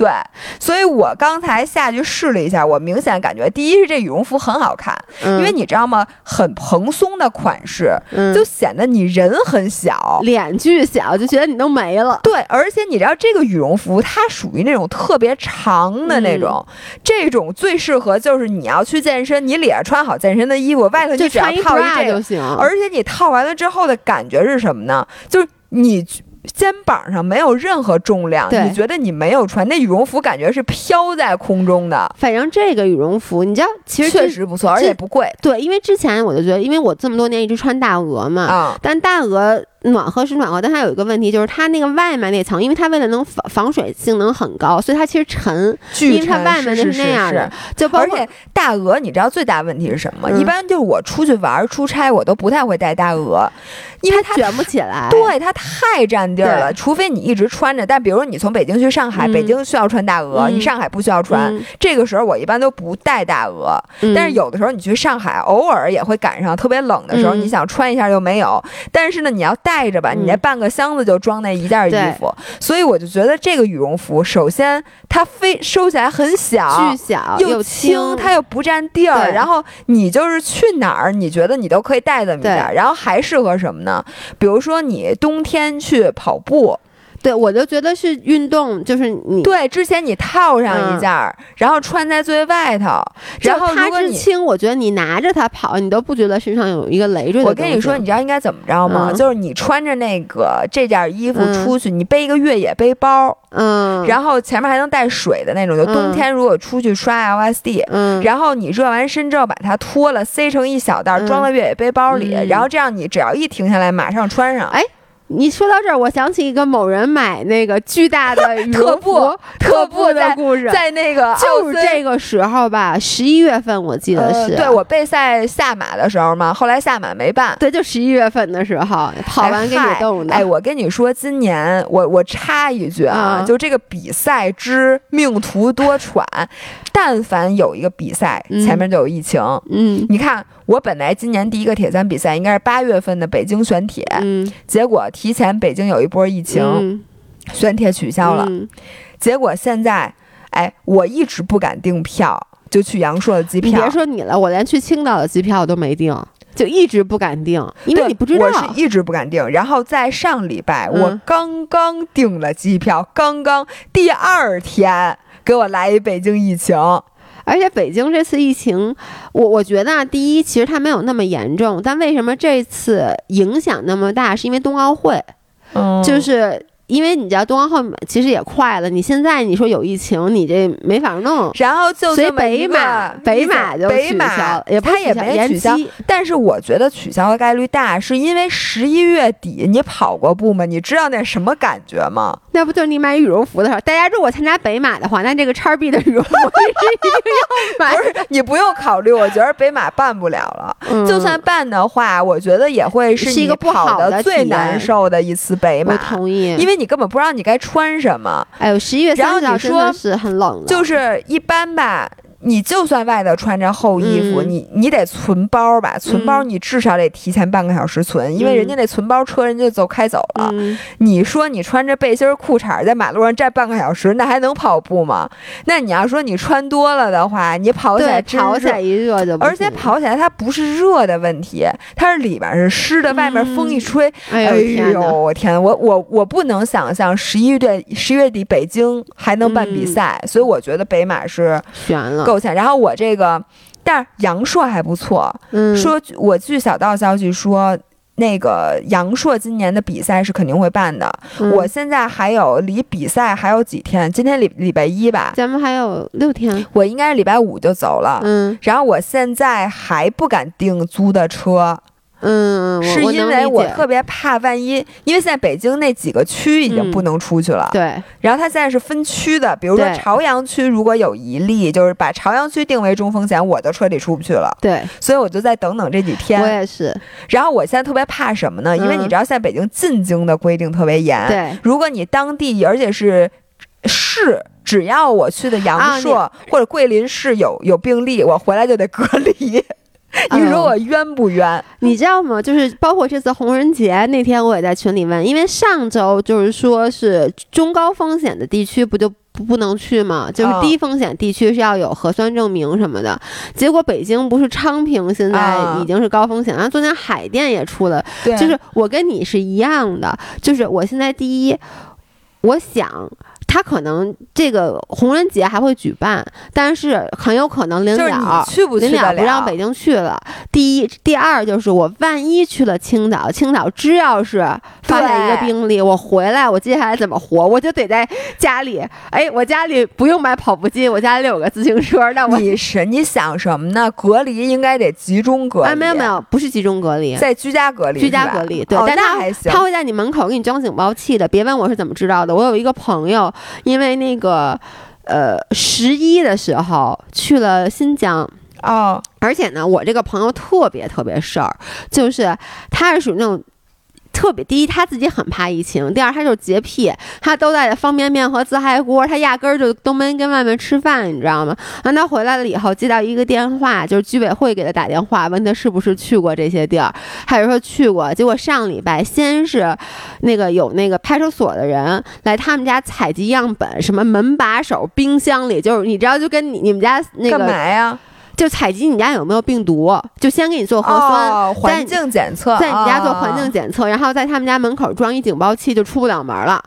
对，所以我刚才下去试了一下，我明显感觉，第一是这羽绒服很好看，因为你知道吗？很蓬松的款式，就显得你人很小，脸巨小，就觉得你都没了。对，而且你知道这个羽绒服它属于那种特别长的那种，这种最适合就是你要去健身，你里边穿好健身的衣服，外头你只要套一这就行。而且你套完了之后的感觉是什么呢？就是你。肩膀上没有任何重量，你觉得你没有穿那羽绒服，感觉是飘在空中的。反正这个羽绒服，你知道，其实确实不错，而且不贵。对，因为之前我就觉得，因为我这么多年一直穿大鹅嘛，但大鹅。暖和是暖和，但它有一个问题，就是它那个外面那层，因为它为了能防防水性能很高，所以它其实沉，因为它外面是那样的。就而且大鹅，你知道最大问题是什么？一般就是我出去玩出差，我都不太会带大鹅，因为它卷不起来。对，它太占地儿了。除非你一直穿着，但比如你从北京去上海，北京需要穿大鹅，你上海不需要穿。这个时候我一般都不带大鹅，但是有的时候你去上海，偶尔也会赶上特别冷的时候，你想穿一下又没有。但是呢，你要带。带着吧，你那半个箱子就装那一件衣服，所以我就觉得这个羽绒服，首先它非收起来很小，巨小又轻，它又不占地儿，然后你就是去哪儿，你觉得你都可以带这么一件，然后还适合什么呢？比如说你冬天去跑步。对，我就觉得是运动，就是你对之前你套上一件儿，然后穿在最外头，然后它之轻，我觉得你拿着它跑，你都不觉得身上有一个累赘。我跟你说，你知道应该怎么着吗？就是你穿着那个这件衣服出去，你背一个越野背包，嗯，然后前面还能带水的那种，就冬天如果出去刷 LSD，嗯，然后你热完身之后把它脱了，塞成一小袋，装到越野背包里，然后这样你只要一停下来，马上穿上，哎。你说到这儿，我想起一个某人买那个巨大的 羽绒服特步的故事，在那个就是这个时候吧，十一月份我记得是。对我备赛下马的时候嘛，后来下马没办。对，就十一月份的时候跑完给你冻的。哎，我跟你说，今年我我插一句啊，就这个比赛之命途多舛，但凡有一个比赛前面就有疫情。嗯，你看。我本来今年第一个铁三比赛应该是八月份的北京选铁，嗯，结果提前北京有一波疫情，选铁取消了，结果现在，哎，我一直不敢订票，就去阳朔的机票。别说你了，我连去青岛的机票都没订，就一直不敢订，因为你不知道。我是一直不敢订，然后在上礼拜我刚刚订了机票，刚刚第二天给我来一北京疫情。而且北京这次疫情，我我觉得啊，第一，其实它没有那么严重，但为什么这次影响那么大？是因为冬奥会，就是因为你知道冬奥会其实也快了，你现在你说有疫情，你这没法弄。然后就所以北马北马就北马也它也没取消，但是我觉得取消的概率大，是因为十一月底你跑过步吗？你知道那什么感觉吗？那不就是你买羽绒服的时候？大家如果参加北马的话，那这个叉 B 的羽绒服是一定要买。不是你不用考虑，我觉得北马办不了了。就算办的话，我觉得也会是一个不好的、最难受的一次北马。我同意，因为你根本不知道你该穿什么。哎呦，十一月三号真的是很冷，就是一般吧。你就算外头穿着厚衣服，你你得存包吧？存包你至少得提前半个小时存，因为人家那存包车人家就开走了。你说你穿着背心裤衩在马路上站半个小时，那还能跑步吗？那你要说你穿多了的话，你跑起来跑起来一热就，而且跑起来它不是热的问题，它是里边是湿的，外面风一吹，哎呦我天！我我我不能想象十一月十月底北京还能办比赛，所以我觉得北马是悬了。够呛，然后我这个，但是阳朔还不错。嗯，说我据小道消息说，那个阳朔今年的比赛是肯定会办的。我现在还有离比赛还有几天，今天礼礼拜一吧，咱们还有六天，我应该是礼拜五就走了。嗯，然后我现在还不敢订租的车。嗯，是因为我特别怕万一，因为现在北京那几个区已经不能出去了。对，然后它现在是分区的，比如说朝阳区如果有一例，就是把朝阳区定为中风险，我的车里出不去了。对，所以我就再等等这几天。我也是。然后我现在特别怕什么呢？因为你知道现在北京进京的规定特别严。对，如果你当地而且是市，只要我去的阳朔或者桂林市有有病例，我回来就得隔离。你说我冤不冤？你知道吗？就是包括这次红人节那天，我也在群里问，因为上周就是说是中高风险的地区不就不不能去吗？就是低风险地区是要有核酸证明什么的。结果北京不是昌平现在已经是高风险，然后昨天海淀也出了，就是我跟你是一样的，就是我现在第一，我想。他可能这个红人节还会举办，但是很有可能领导领导不让北京去了。第一，第二就是我万一去了青岛，青岛只要是发现一个病例，我回来我接下来怎么活？我就得在家里。哎，我家里不用买跑步机，我家里有个自行车。那我你是你想什么呢？隔离应该得集中隔离。哎没有没有，不是集中隔离，在居家隔离。居家隔离，对，但他他会在你门口给你装警报器的。别问我是怎么知道的，我有一个朋友。因为那个，呃，十一的时候去了新疆哦，而且呢，我这个朋友特别特别事儿，就是他是属于那种。特别第一，他自己很怕疫情；第二，他就是洁癖，他都带着方便面和自嗨锅，他压根儿就都没跟外面吃饭，你知道吗？完，他回来了以后，接到一个电话，就是居委会给他打电话，问他是不是去过这些地儿，他就说去过？结果上礼拜先是那个有那个派出所的人来他们家采集样本，什么门把手、冰箱里，就是你知道，就跟你你们家那个干嘛呀？就采集你家有没有病毒，就先给你做核酸，环境检测，在你家做环境检测，然后在他们家门口装一警报器，就出不了门了。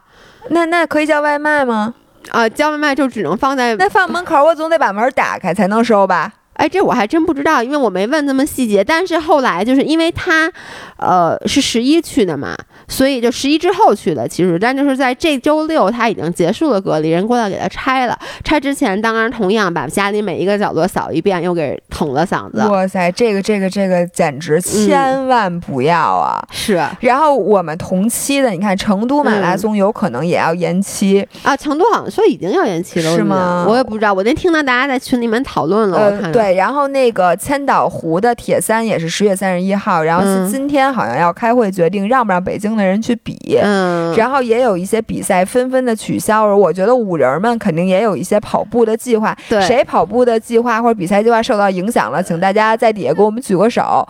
那那可以叫外卖吗？啊，叫外卖就只能放在那放门口，我总得把门打开才能收吧。哎，这我还真不知道，因为我没问那么细节。但是后来就是因为他，呃，是十一去的嘛，所以就十一之后去的。其实，但就是在这周六他已经结束了隔离，人过来给他拆了。拆之前当然同样把家里每一个角落扫一遍，又给捅了嗓子。哇塞，这个这个这个简直千万不要啊！是。然后我们同期的，你看成都马拉松有可能也要延期啊。成都好像说已经要延期了，是吗？我也不知道，我那听到大家在群里面讨论了，我看。对，然后那个千岛湖的铁三也是十月三十一号，然后是今天好像要开会决定让不让北京的人去比，嗯，然后也有一些比赛纷纷的取消。我觉得五人们肯定也有一些跑步的计划，对，谁跑步的计划或者比赛计划受到影响了，请大家在底下给我们举个手，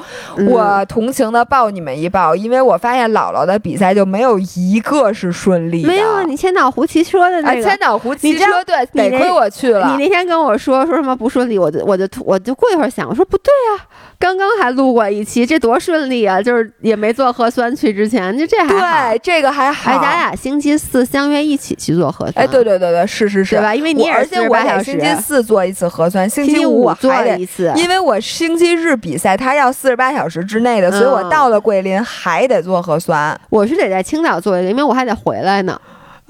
我同情的抱你们一抱，因为我发现姥姥的比赛就没有一个是顺利的。没有啊，你千岛湖骑车的那个，千岛湖骑车对，得亏我去了。你那天跟我说说什么不顺利，我就我就我就过一会儿想，我说不对呀，刚刚还录过一期，这多顺利啊！就是也没做核酸去之前，就这还对，这个还好。哎，咱俩星期四相约一起去做核酸。哎，对对对对，是是是，对吧？因为你而且我得星期四做一次核酸，星期五我还得一次，因为我星期日比赛，他要四十八小时之内的，所以我到了桂林还得做核酸。我是得在青岛做一个，因为我还得回来呢。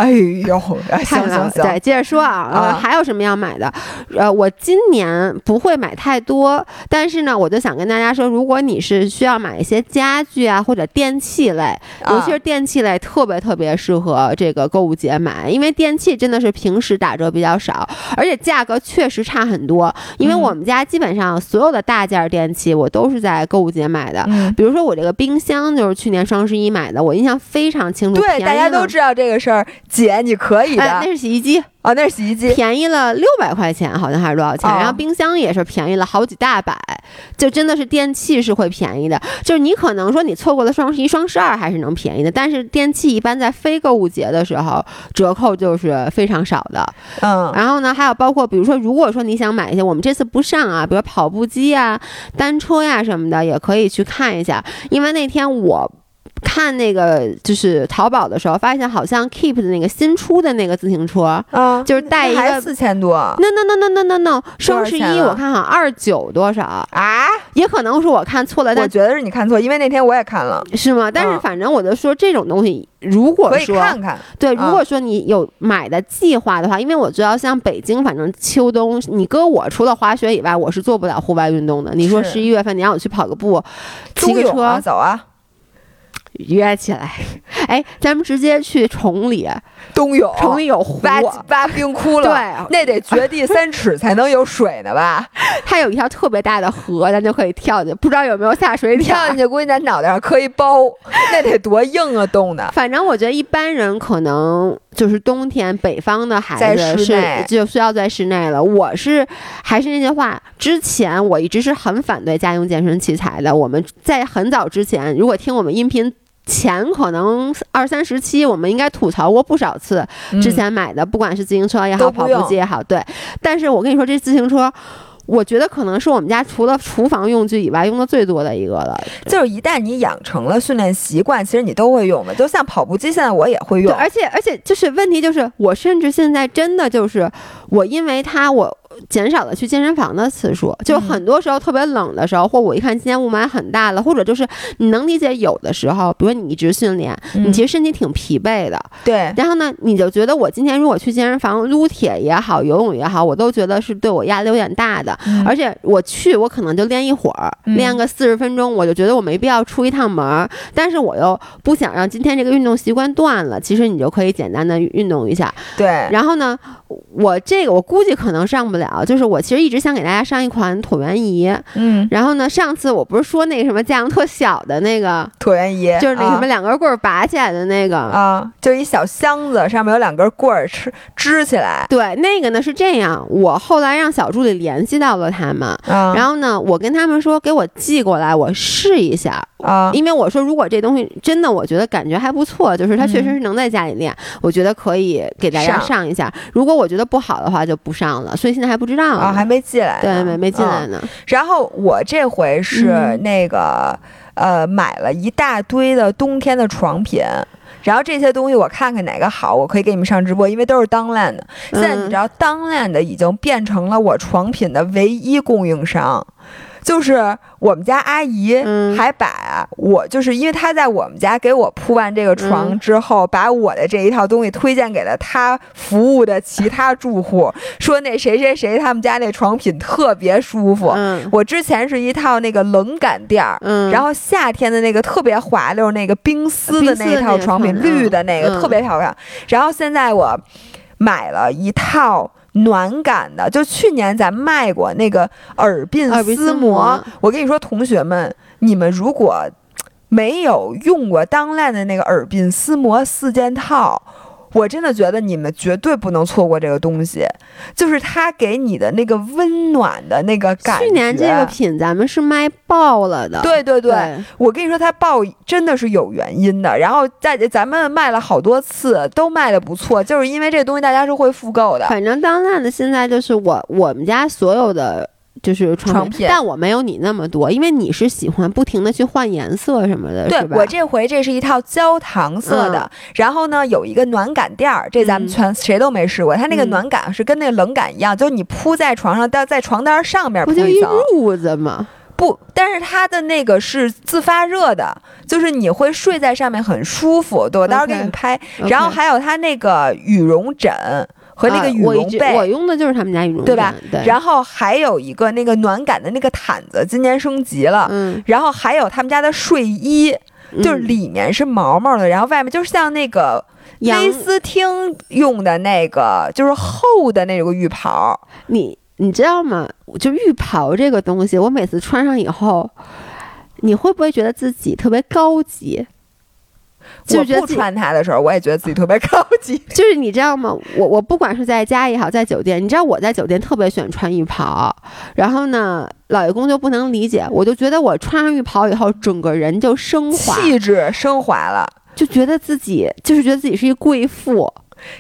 哎呦，行行行，对，接着说啊，呃，还有什么要买的？呃，我今年不会买太多，但是呢，我就想跟大家说，如果你是需要买一些家具啊或者电器类，尤其是电器类，特别特别适合这个购物节买，因为电器真的是平时打折比较少，而且价格确实差很多。因为我们家基本上所有的大件电器，我都是在购物节买的。比如说我这个冰箱，就是去年双十一买的，我印象非常清楚。对，大家都知道这个事儿，姐你可以的。那是洗衣机。哦，那是洗衣机，便宜了六百块钱，好像还是多少钱？然后冰箱也是便宜了好几大百，就真的是电器是会便宜的。就是你可能说你错过了双十一、双十二还是能便宜的，但是电器一般在非购物节的时候折扣就是非常少的。嗯，然后呢，还有包括比如说，如果说你想买一些我们这次不上啊，比如跑步机啊、单车呀什么的，也可以去看一下，因为那天我。看那个就是淘宝的时候，发现好像 Keep 的那个新出的那个自行车，啊，就是带一个四千多。No No No No No No No，双十一我看好像二九多少啊？也可能是我看错了，但我觉得是你看错，因为那天我也看了，是吗？但是反正我就说这种东西，如果说看看，对，如果说你有买的计划的话，因为我知道像北京，反正秋冬，你搁我除了滑雪以外，我是做不了户外运动的。你说十一月份你让我去跑个步，骑个车，走啊。约起来，哎，咱们直接去崇礼，冬泳，崇礼有湖，挖挖冰窟窿，对，那得掘地三尺才能有水呢吧？它有一条特别大的河，咱就可以跳进，不知道有没有下水跳进去，估计咱脑袋上磕一包，那得多硬啊，冻的。反正我觉得一般人可能就是冬天，北方的孩子是就需要在室内了。我是还是那句话，之前我一直是很反对家用健身器材的。我们在很早之前，如果听我们音频。前可能二三十期，我们应该吐槽过不少次。之前买的，不管是自行车也好，跑步机也好，对。但是我跟你说，这自行车，我觉得可能是我们家除了厨房用具以外用的最多的一个了。就是一旦你养成了训练习惯，其实你都会用的。就像跑步机，现在我也会用。而且而且，就是问题就是，我甚至现在真的就是我，因为它我。减少了去健身房的次数，就很多时候特别冷的时候，或我一看今天雾霾很大了，或者就是你能理解有的时候，比如你一直训练，你其实身体挺疲惫的。对。然后呢，你就觉得我今天如果去健身房撸铁也好，游泳也好，我都觉得是对我压力有点大的。而且我去，我可能就练一会儿，练个四十分钟，我就觉得我没必要出一趟门。但是我又不想让今天这个运动习惯断了，其实你就可以简单的运动一下。对。然后呢，我这个我估计可能上不了。就是我其实一直想给大家上一款椭圆仪，嗯，然后呢，上次我不是说那个什么价量特小的那个椭圆仪，就是那什么两根棍儿拔起来的那个啊，就一小箱子，上面有两根棍儿支支起来。对，那个呢是这样，我后来让小助理联系到了他们，然后呢，我跟他们说给我寄过来，我试一下啊，因为我说如果这东西真的我觉得感觉还不错，就是它确实是能在家里练，我觉得可以给大家上一下。如果我觉得不好的话就不上了，所以现在还不知道。啊，还没进来，对，没没进来呢。然后我这回是那个，呃，买了一大堆的冬天的床品，然后这些东西我看看哪个好，我可以给你们上直播，因为都是当烂的。现在你知道，当烂的已经变成了我床品的唯一供应商。就是我们家阿姨还把我，就是因为她在我们家给我铺完这个床之后，把我的这一套东西推荐给了她服务的其他住户，说那谁谁谁他们家那床品特别舒服。我之前是一套那个冷感垫儿，然后夏天的那个特别滑溜那个冰丝的那一套床品，绿的那个特别漂亮。然后现在我买了一套。暖感的，就去年咱卖过那个耳鬓丝膜。我跟你说，同学们，你们如果没有用过当烂的那个耳鬓丝膜四件套。我真的觉得你们绝对不能错过这个东西，就是它给你的那个温暖的那个感觉。去年这个品咱们是卖爆了的。对对对，我跟你说它爆真的是有原因的。然后在咱们卖了好多次，都卖的不错，就是因为这东西大家是会复购的。反正当烂的现在就是我我们家所有的。就是床品，但我没有你那么多，因为你是喜欢不停的去换颜色什么的，对我这回这是一套焦糖色的，然后呢有一个暖感垫儿，这咱们全谁都没试过，它那个暖感是跟那个冷感一样，就是你铺在床上，在在床单上面铺一层，褥子吗？不，但是它的那个是自发热的，就是你会睡在上面很舒服。对，我到时候给你们拍。然后还有它那个羽绒枕和那个羽绒被，我用的就是他们家羽绒被，对吧？对。然后还有一个那个暖感的那个毯子，今年升级了。嗯。然后还有他们家的睡衣，就是里面是毛毛的，然后外面就是像那个威斯汀用的那个，就是厚的那个浴袍。你。你知道吗？就浴袍这个东西，我每次穿上以后，你会不会觉得自己特别高级？我不穿它的时候，我也觉得自己特别高级。就是你知道吗？我我不管是在家也好，在酒店，你知道我在酒店特别喜欢穿浴袍，然后呢，老爷公就不能理解，我就觉得我穿上浴袍以后，整个人就升华，气质升华了，就觉得自己就是觉得自己是一贵妇。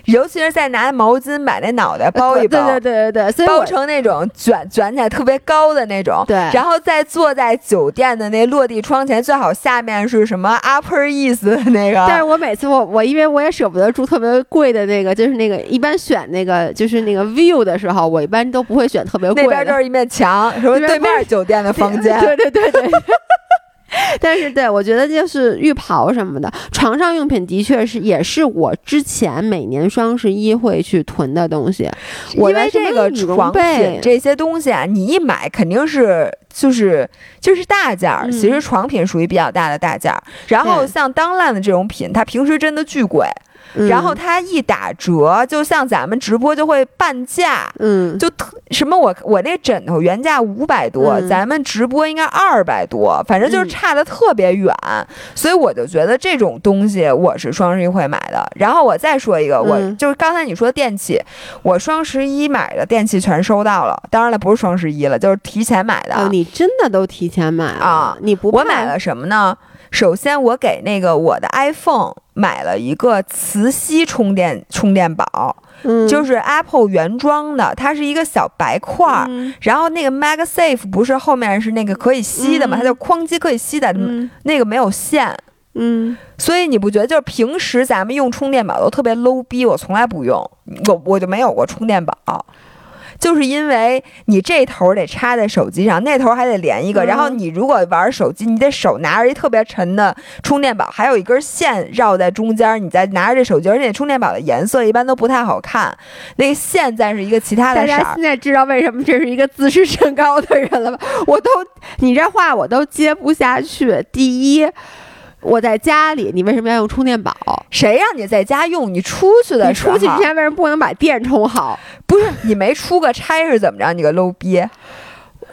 尤其是在拿毛巾把那脑袋包一包，对对对对对，包成那种卷卷起来特别高的那种，对，然后再坐在酒店的那落地窗前，最好下面是什么 Upper East 那个。但是我每次我我因为我也舍不得住特别贵的那个，就是那个一般选那个就是那个 View 的时候，我一般都不会选特别贵的。那边就是一面墙，什么对面酒店的房间，对对对对。但是，对我觉得就是浴袍什么的，床上用品的确是也是我之前每年双十一会去囤的东西。因为这个床品这些东西啊，你一买肯定是就是就是大件儿。其实床品属于比较大的大件儿。然后像当烂的这种品，它平时真的巨贵。然后它一打折，就像咱们直播就会半价，嗯，就特什么我我那枕头原价五百多，咱们直播应该二百多，反正就是差的特别远，所以我就觉得这种东西我是双十一会买的。然后我再说一个，我就是刚才你说电器，我双十一买的电器全收到了，当然了不是双十一了，就是提前买的。哦，你真的都提前买啊？你不我买了什么呢？首先，我给那个我的 iPhone 买了一个磁吸充电充电宝，嗯，就是 Apple 原装的，它是一个小白块儿，然后那个 MagSafe 不是后面是那个可以吸的嘛，它就哐叽可以吸的，那个没有线，嗯，所以你不觉得就是平时咱们用充电宝都特别 low 逼，我从来不用，我我就没有过充电宝。就是因为你这头得插在手机上，那头还得连一个，然后你如果玩手机，你得手拿着一特别沉的充电宝，还有一根线绕在中间，你再拿着这手机，而且充电宝的颜色一般都不太好看，那个线再是一个其他的色。大家现在知道为什么这是一个自视甚高的人了吧？我都你这话我都接不下去。第一。我在家里，你为什么要用充电宝？谁让你在家用？你出去的时候，出去之前为什么不能把电充好？不是你没出个差是怎么着？你个 low 逼！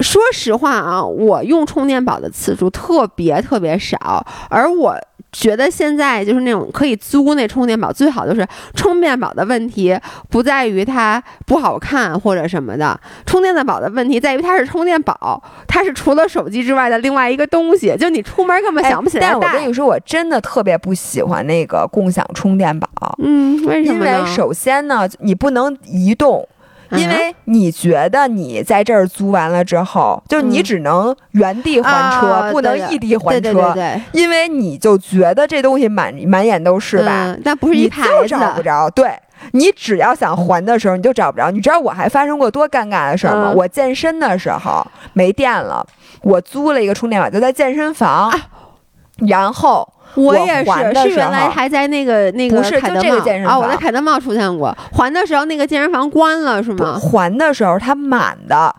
说实话啊，我用充电宝的次数特别特别少，而我。觉得现在就是那种可以租那充电宝，最好就是充电宝的问题不在于它不好看或者什么的，充电的宝的问题在于它是充电宝，它是除了手机之外的另外一个东西，就你出门根本想不起来。但我跟你说，我真的特别不喜欢那个共享充电宝。嗯，为什么？因为首先呢，你不能移动。因为你觉得你在这儿租完了之后，就你只能原地还车，不能异地还车。对对对。因为你就觉得这东西满满眼都是吧？那不是一排子。找不着。对，你只要想还的时候，你就找不着。你知道我还发生过多尴尬的事儿吗？我健身的时候没电了，我租了一个充电宝，就在健身房，然后。我也是，是原来还在那个那个凯德茂啊，我在凯德茂出现过。还的时候那个健身房关了是吗？还的时候它满的。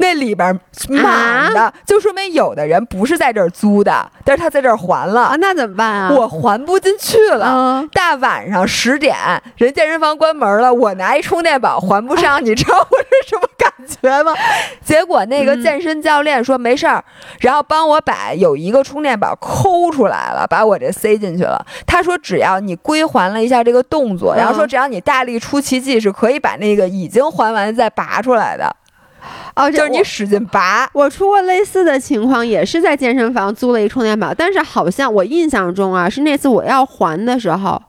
那里边满的，就说明有的人不是在这儿租的，但是他在这儿还了啊，那怎么办啊？我还不进去了。大晚上十点，人健身房关门了，我拿一充电宝还不上，你知道我是什么感觉吗？结果那个健身教练说没事儿，然后帮我把有一个充电宝抠出来了，把我这塞进去了。他说只要你归还了一下这个动作，然后说只要你大力出奇迹，是可以把那个已经还完再拔出来的。哦，就是你使劲拔。我出过类似的情况，也是在健身房租了一充电宝，但是好像我印象中啊，是那次我要还的时候，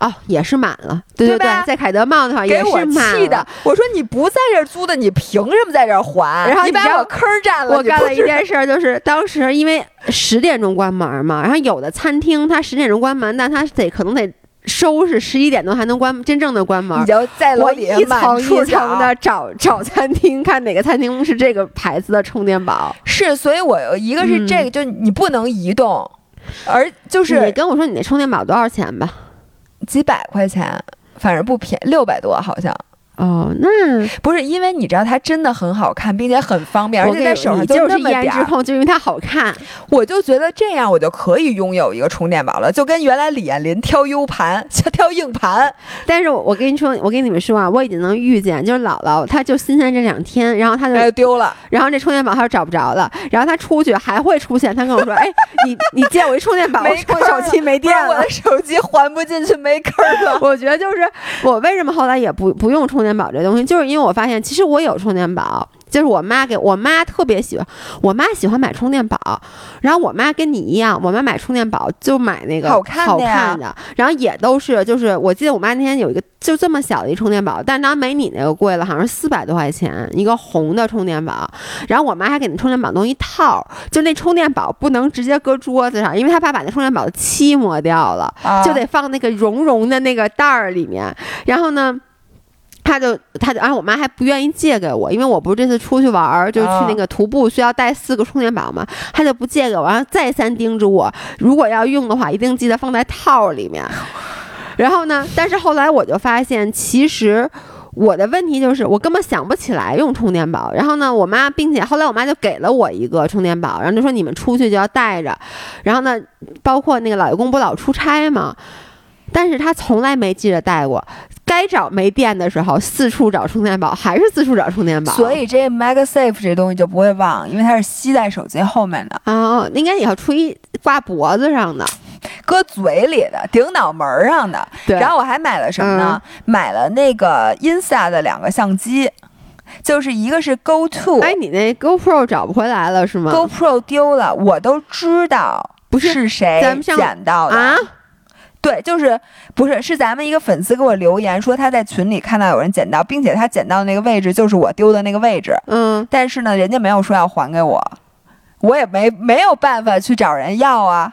哦，也是满了，对对对，在凯德茂那块也是满的。我说你不在这租的，你凭什么在这还？然后你把我坑占了。我干了一件事，就是当时因为十点钟关门嘛，然后有的餐厅它十点钟关门，但它得可能得。收拾，十一点多还能关真正的关门。你就在楼里一层一层的找找餐厅，看哪个餐厅是这个牌子的充电宝。是，所以我一个是这个，就你不能移动，而就是你跟我说你那充电宝多少钱吧？几百块钱，反正不便宜，六百多好像。哦，那不是因为你知道它真的很好看，并且很方便，而且在手上就是颜值控，就因为它好看。我就觉得这样我就可以拥有一个充电宝了，就跟原来李彦霖挑 U 盘，挑硬盘。但是我跟你说，我跟你们说啊，我已经能预见，就是姥姥她就新鲜这两天，然后她就丢了，然后这充电宝她就找不着了，然后她出去还会出现，她跟我说：“哎，你你借我一充电宝，没手机没电了，我的手机还不进去，没坑了。”我觉得就是我为什么后来也不不用充电宝这东西，就是。因为我发现，其实我有充电宝，就是我妈给我妈特别喜欢，我妈喜欢买充电宝，然后我妈跟你一样，我妈买充电宝就买那个好看的，然后也都是，就是我记得我妈那天有一个就这么小的一充电宝，但当然没你那个贵了，好像是四百多块钱一个红的充电宝，然后我妈还给那充电宝弄一套，就那充电宝不能直接搁桌子上，因为她怕把那充电宝的漆磨掉了，就得放那个绒绒的那个袋儿里面，然后呢。他就他就，然后我妈还不愿意借给我，因为我不是这次出去玩儿，就去那个徒步需要带四个充电宝嘛，他就不借给我，然后再三叮嘱我，如果要用的话，一定记得放在套里面。然后呢，但是后来我就发现，其实我的问题就是我根本想不起来用充电宝。然后呢，我妈，并且后来我妈就给了我一个充电宝，然后就说你们出去就要带着。然后呢，包括那个老爷公不老出差嘛。但是他从来没记着带过，该找没电的时候四处找充电宝，还是四处找充电宝。所以这 MagSafe 这东西就不会忘，因为它是吸在手机后面的啊。应该也要出一挂脖子上的，搁嘴里的，顶脑门上的。对。然后我还买了什么呢？买了那个 Insta 的两个相机，就是一个是 Go To。哎，你那 GoPro 找不回来了是吗？GoPro 丢了，我都知道不是谁捡到的啊。对，就是不是是咱们一个粉丝给我留言说他在群里看到有人捡到，并且他捡到的那个位置就是我丢的那个位置。嗯，但是呢，人家没有说要还给我，我也没没有办法去找人要啊。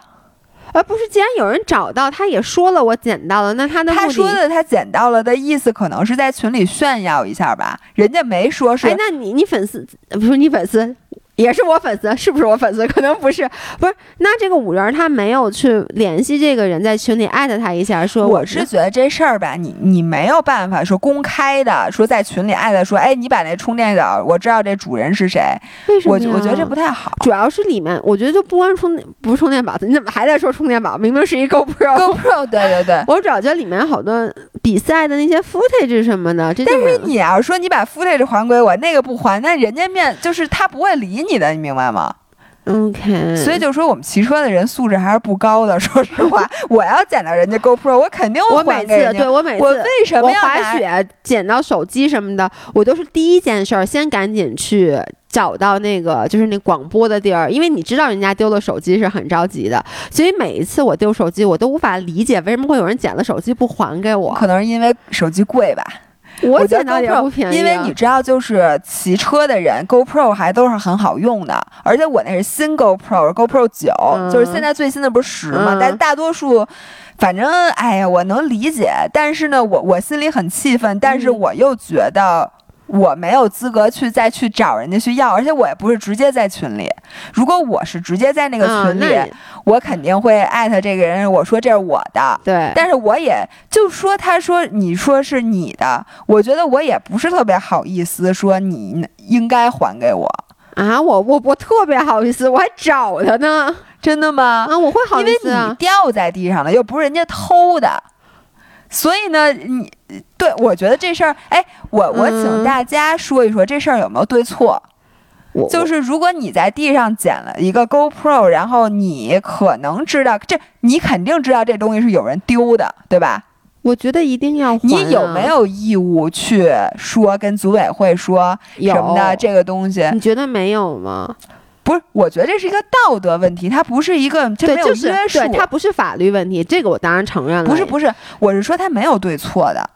而不是，既然有人找到，他也说了我捡到了，那他的他说的他捡到了的意思，可能是在群里炫耀一下吧。人家没说是。哎，那你你粉丝不是你粉丝？也是我粉丝，是不是我粉丝？可能不是，不是。那这个五人他没有去联系这个人，在群里艾特他一下，说我是觉得这事儿吧，你你没有办法说公开的，说在群里艾特说，哎，你把那充电宝，我知道这主人是谁。为什么？我我觉得这不太好。主要是里面，我觉得就不光充不是充电宝，你怎么还在说充电宝？明明是一 GoPro，GoPro，对对对。我主要觉得里面好多比赛的那些 footage 什么的。这但是你要说你把 footage 还给我，那个不还，那人家面就是他不会理。你的，你明白吗？OK，所以就说我们骑车的人素质还是不高的。说实话，我要捡到人家 GoPro，我肯定我每次对我每次我为什么要滑雪捡到手机什么的，我都是第一件事儿先赶紧去找到那个就是那广播的地儿，因为你知道人家丢了手机是很着急的。所以每一次我丢手机，我都无法理解为什么会有人捡了手机不还给我。可能是因为手机贵吧。我觉得也不便宜，因为你知道，就是骑车的人，GoPro 还都是很好用的，而且我那是新 GoPro，GoPro 九，就是现在最新的不是十嘛？但大多数，反正哎呀，我能理解，但是呢，我我心里很气愤，但是我又觉得。我没有资格去再去找人家去要，而且我也不是直接在群里。如果我是直接在那个群里，我肯定会艾特这个人，我说这是我的。对，但是我也就说，他说你说是你的，我觉得我也不是特别好意思说你应该还给我啊。我我我特别好意思，我还找他呢，真的吗？啊，我会好意思，因为你掉在地上了，又不是人家偷的。所以呢，你对我觉得这事儿，哎，我我请大家说一说这事儿有没有对错？就是如果你在地上捡了一个 GoPro，然后你可能知道这，你肯定知道这东西是有人丢的，对吧？我觉得一定要。你有没有义务去说跟组委会说什么的这个东西？你觉得没有吗？不是，我觉得这是一个道德问题，它不是一个这没有约束，它不是法律问题，这个我当然承认了。不是不是，我是说它没有对错的，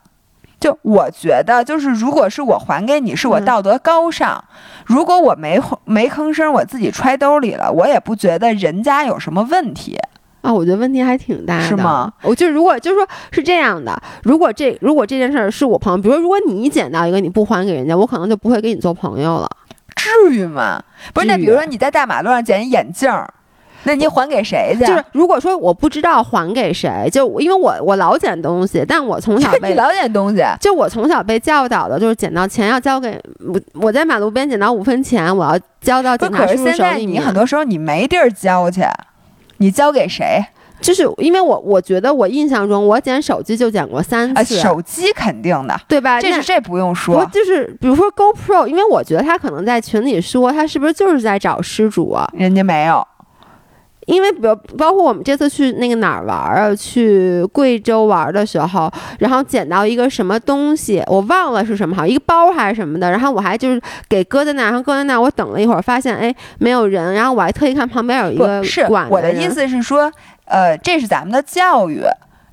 就我觉得就是，如果是我还给你，是我道德高尚；如果我没没吭声，我自己揣兜里了，我也不觉得人家有什么问题。啊，我觉得问题还挺大的，是吗？我就如果就是说是这样的，如果这如果这件事儿是我朋友，比如说如果你捡到一个你不还给人家，我可能就不会跟你做朋友了。至于吗？不是，那比如说你在大马路上捡一眼镜儿，那你还给谁去？就是如果说我不知道还给谁，就因为我我老捡东西，但我从小 被你老捡东西，就我从小被教导的就是捡到钱要交给我。我在马路边捡到五分钱，我要交到警察叔叔手里可是现在你很多时候你没地儿交去，你交给谁？就是因为我我觉得我印象中我捡手机就捡过三次，手机肯定的，对吧？这是这不用说，就是比如说 GoPro，因为我觉得他可能在群里说他是不是就是在找失主啊，人家没有。因为比如包括我们这次去那个哪儿玩啊，去贵州玩的时候，然后捡到一个什么东西，我忘了是什么，好一个包还是什么的，然后我还就是给搁在那，然后搁在那儿，我等了一会儿，发现哎没有人，然后我还特意看旁边有一个是管我的意思是说，呃，这是咱们的教育，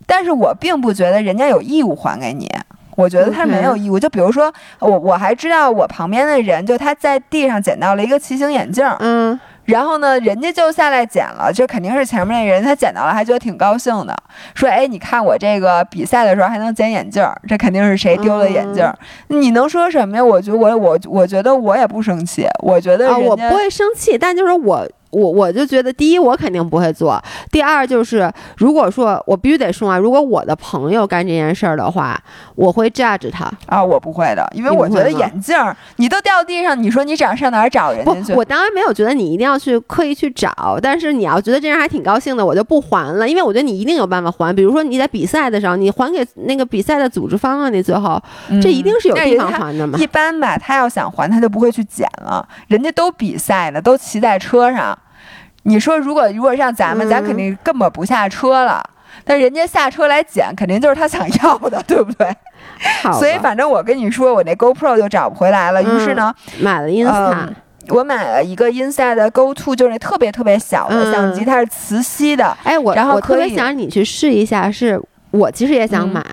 但是我并不觉得人家有义务还给你，我觉得他没有义务。就比如说我我还知道我旁边的人，就他在地上捡到了一个骑行眼镜，嗯。然后呢，人家就下来捡了，就肯定是前面那人，他捡到了还觉得挺高兴的，说：“哎，你看我这个比赛的时候还能捡眼镜儿，这肯定是谁丢了眼镜儿。”你能说什么呀？我觉得我我我觉得我也不生气，我觉得啊，我不会生气，但就是我。我我就觉得，第一，我肯定不会做；第二，就是如果说我必须得说啊，如果我的朋友干这件事儿的话，我会 judge 他啊，我不会的，因为我觉得眼镜儿你都掉地上，你说你找上哪儿找人家去？我当然没有觉得你一定要去刻意去找，但是你要觉得这人还挺高兴的，我就不还了，因为我觉得你一定有办法还。比如说你在比赛的时候，你还给那个比赛的组织方啊，你最后这一定是有地方还的嘛。一般吧，他要想还，他就不会去捡了，人家都比赛呢，都骑在车上。你说，如果如果让咱们，咱肯定根本不下车了。但人家下车来捡，肯定就是他想要的，对不对？所以反正我跟你说，我那 GoPro 就找不回来了。于是呢，买了 Insta，我买了一个 Insta 的 Go To，就是那特别特别小的相机，它是磁吸的。哎，我然后我特别想让你去试一下，是。我其实也想买，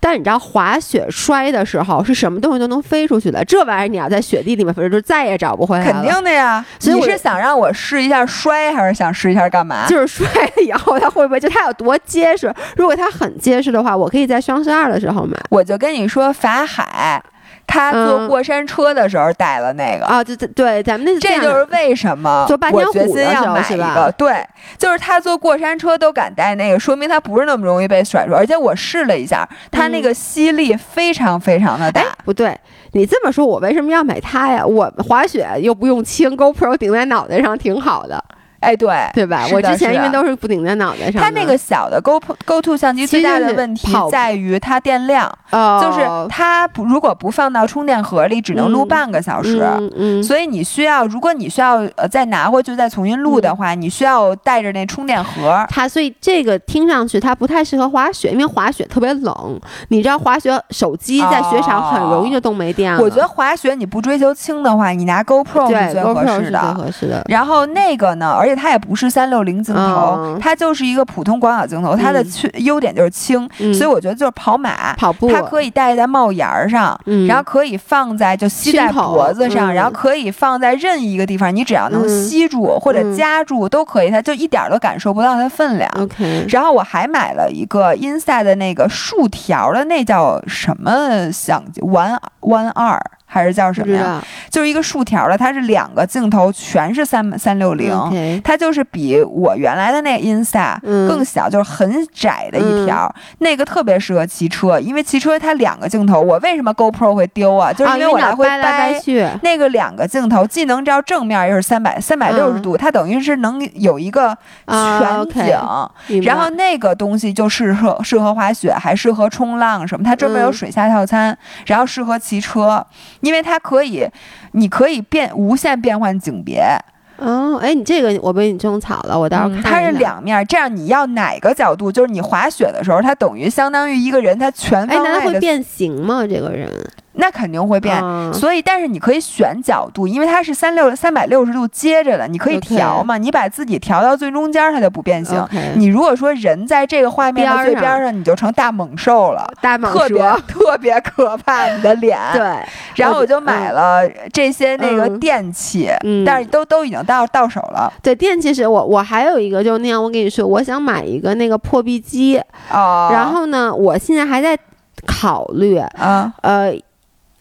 但是你知道滑雪摔的时候是什么东西都能飞出去的，这玩意儿你要在雪地里面飞，就再也找不回来了。肯定的呀，所以你是想让我试一下摔，还是想试一下干嘛？就是摔了以后它会不会就它有多结实？如果它很结实的话，我可以在双十二的时候买。我就跟你说法海。他坐过山车的时候带了那个啊，对对对，咱们那这就是为什么我决心要买一个。对，就是他坐过山车都敢带那个，说明他不是那么容易被甩出。而且我试了一下，他那个吸力非常非常的大。不对，你这么说，我为什么要买它呀？我滑雪又不用轻，GoPro 顶在脑袋上挺好的。哎，对，对吧？我之前因为都是不顶在脑袋上。它那个小的 Go Go To 相机最大的问题在于它电量，就是它不如果不放到充电盒里，只能录半个小时。嗯，所以你需要，如果你需要呃再拿回去再重新录的话，你需要带着那充电盒。它所以这个听上去它不太适合滑雪，因为滑雪特别冷。你知道滑雪手机在雪场很容易就冻没电了。我觉得滑雪你不追求轻的话，你拿 Go Pro 是最合适的。最合适的。然后那个呢，而且。它也不是三六零镜头，它就是一个普通广角镜头。它的缺优点就是轻，所以我觉得就是跑马、跑步，它可以戴在帽檐上，然后可以放在就吸在脖子上，然后可以放在任意一个地方，你只要能吸住或者夹住都可以，它就一点都感受不到它分量。OK。然后我还买了一个 Inside 的那个竖条的，那叫什么相机？One One 二。还是叫什么呀？就是一个竖条的，它是两个镜头，全是三三六零，它就是比我原来的那个 Insta 更小，就是很窄的一条，那个特别适合骑车，因为骑车它两个镜头，我为什么 GoPro 会丢啊？就是因为我来回掰那个两个镜头，既能照正面，又是三百三百六十度，它等于是能有一个全景，然后那个东西就适合适合滑雪，还适合冲浪什么，它专门有水下套餐，然后适合骑车。因为它可以，你可以变无限变换景别。哦，哎，你这个我被你种草了，我到时候看。它是两面，这样你要哪个角度？就是你滑雪的时候，它等于相当于一个人，他全方位的。哎，那会变形吗？这个人？那肯定会变。嗯所以，但是你可以选角度，因为它是三六三百六十度接着的，你可以调嘛。你把自己调到最中间，它就不变形。你如果说人在这个画面的最边儿上边上，你就成大猛兽了，特别蛇，特别可怕，你的脸。对，然后我就买了这些那个嗯电器，嗯但是都都已经到到手了对，电器是我我还有一个，就那样，我跟你说，我想买一个那个破壁机，哦。然后呢，我现在还在考虑，啊，呃。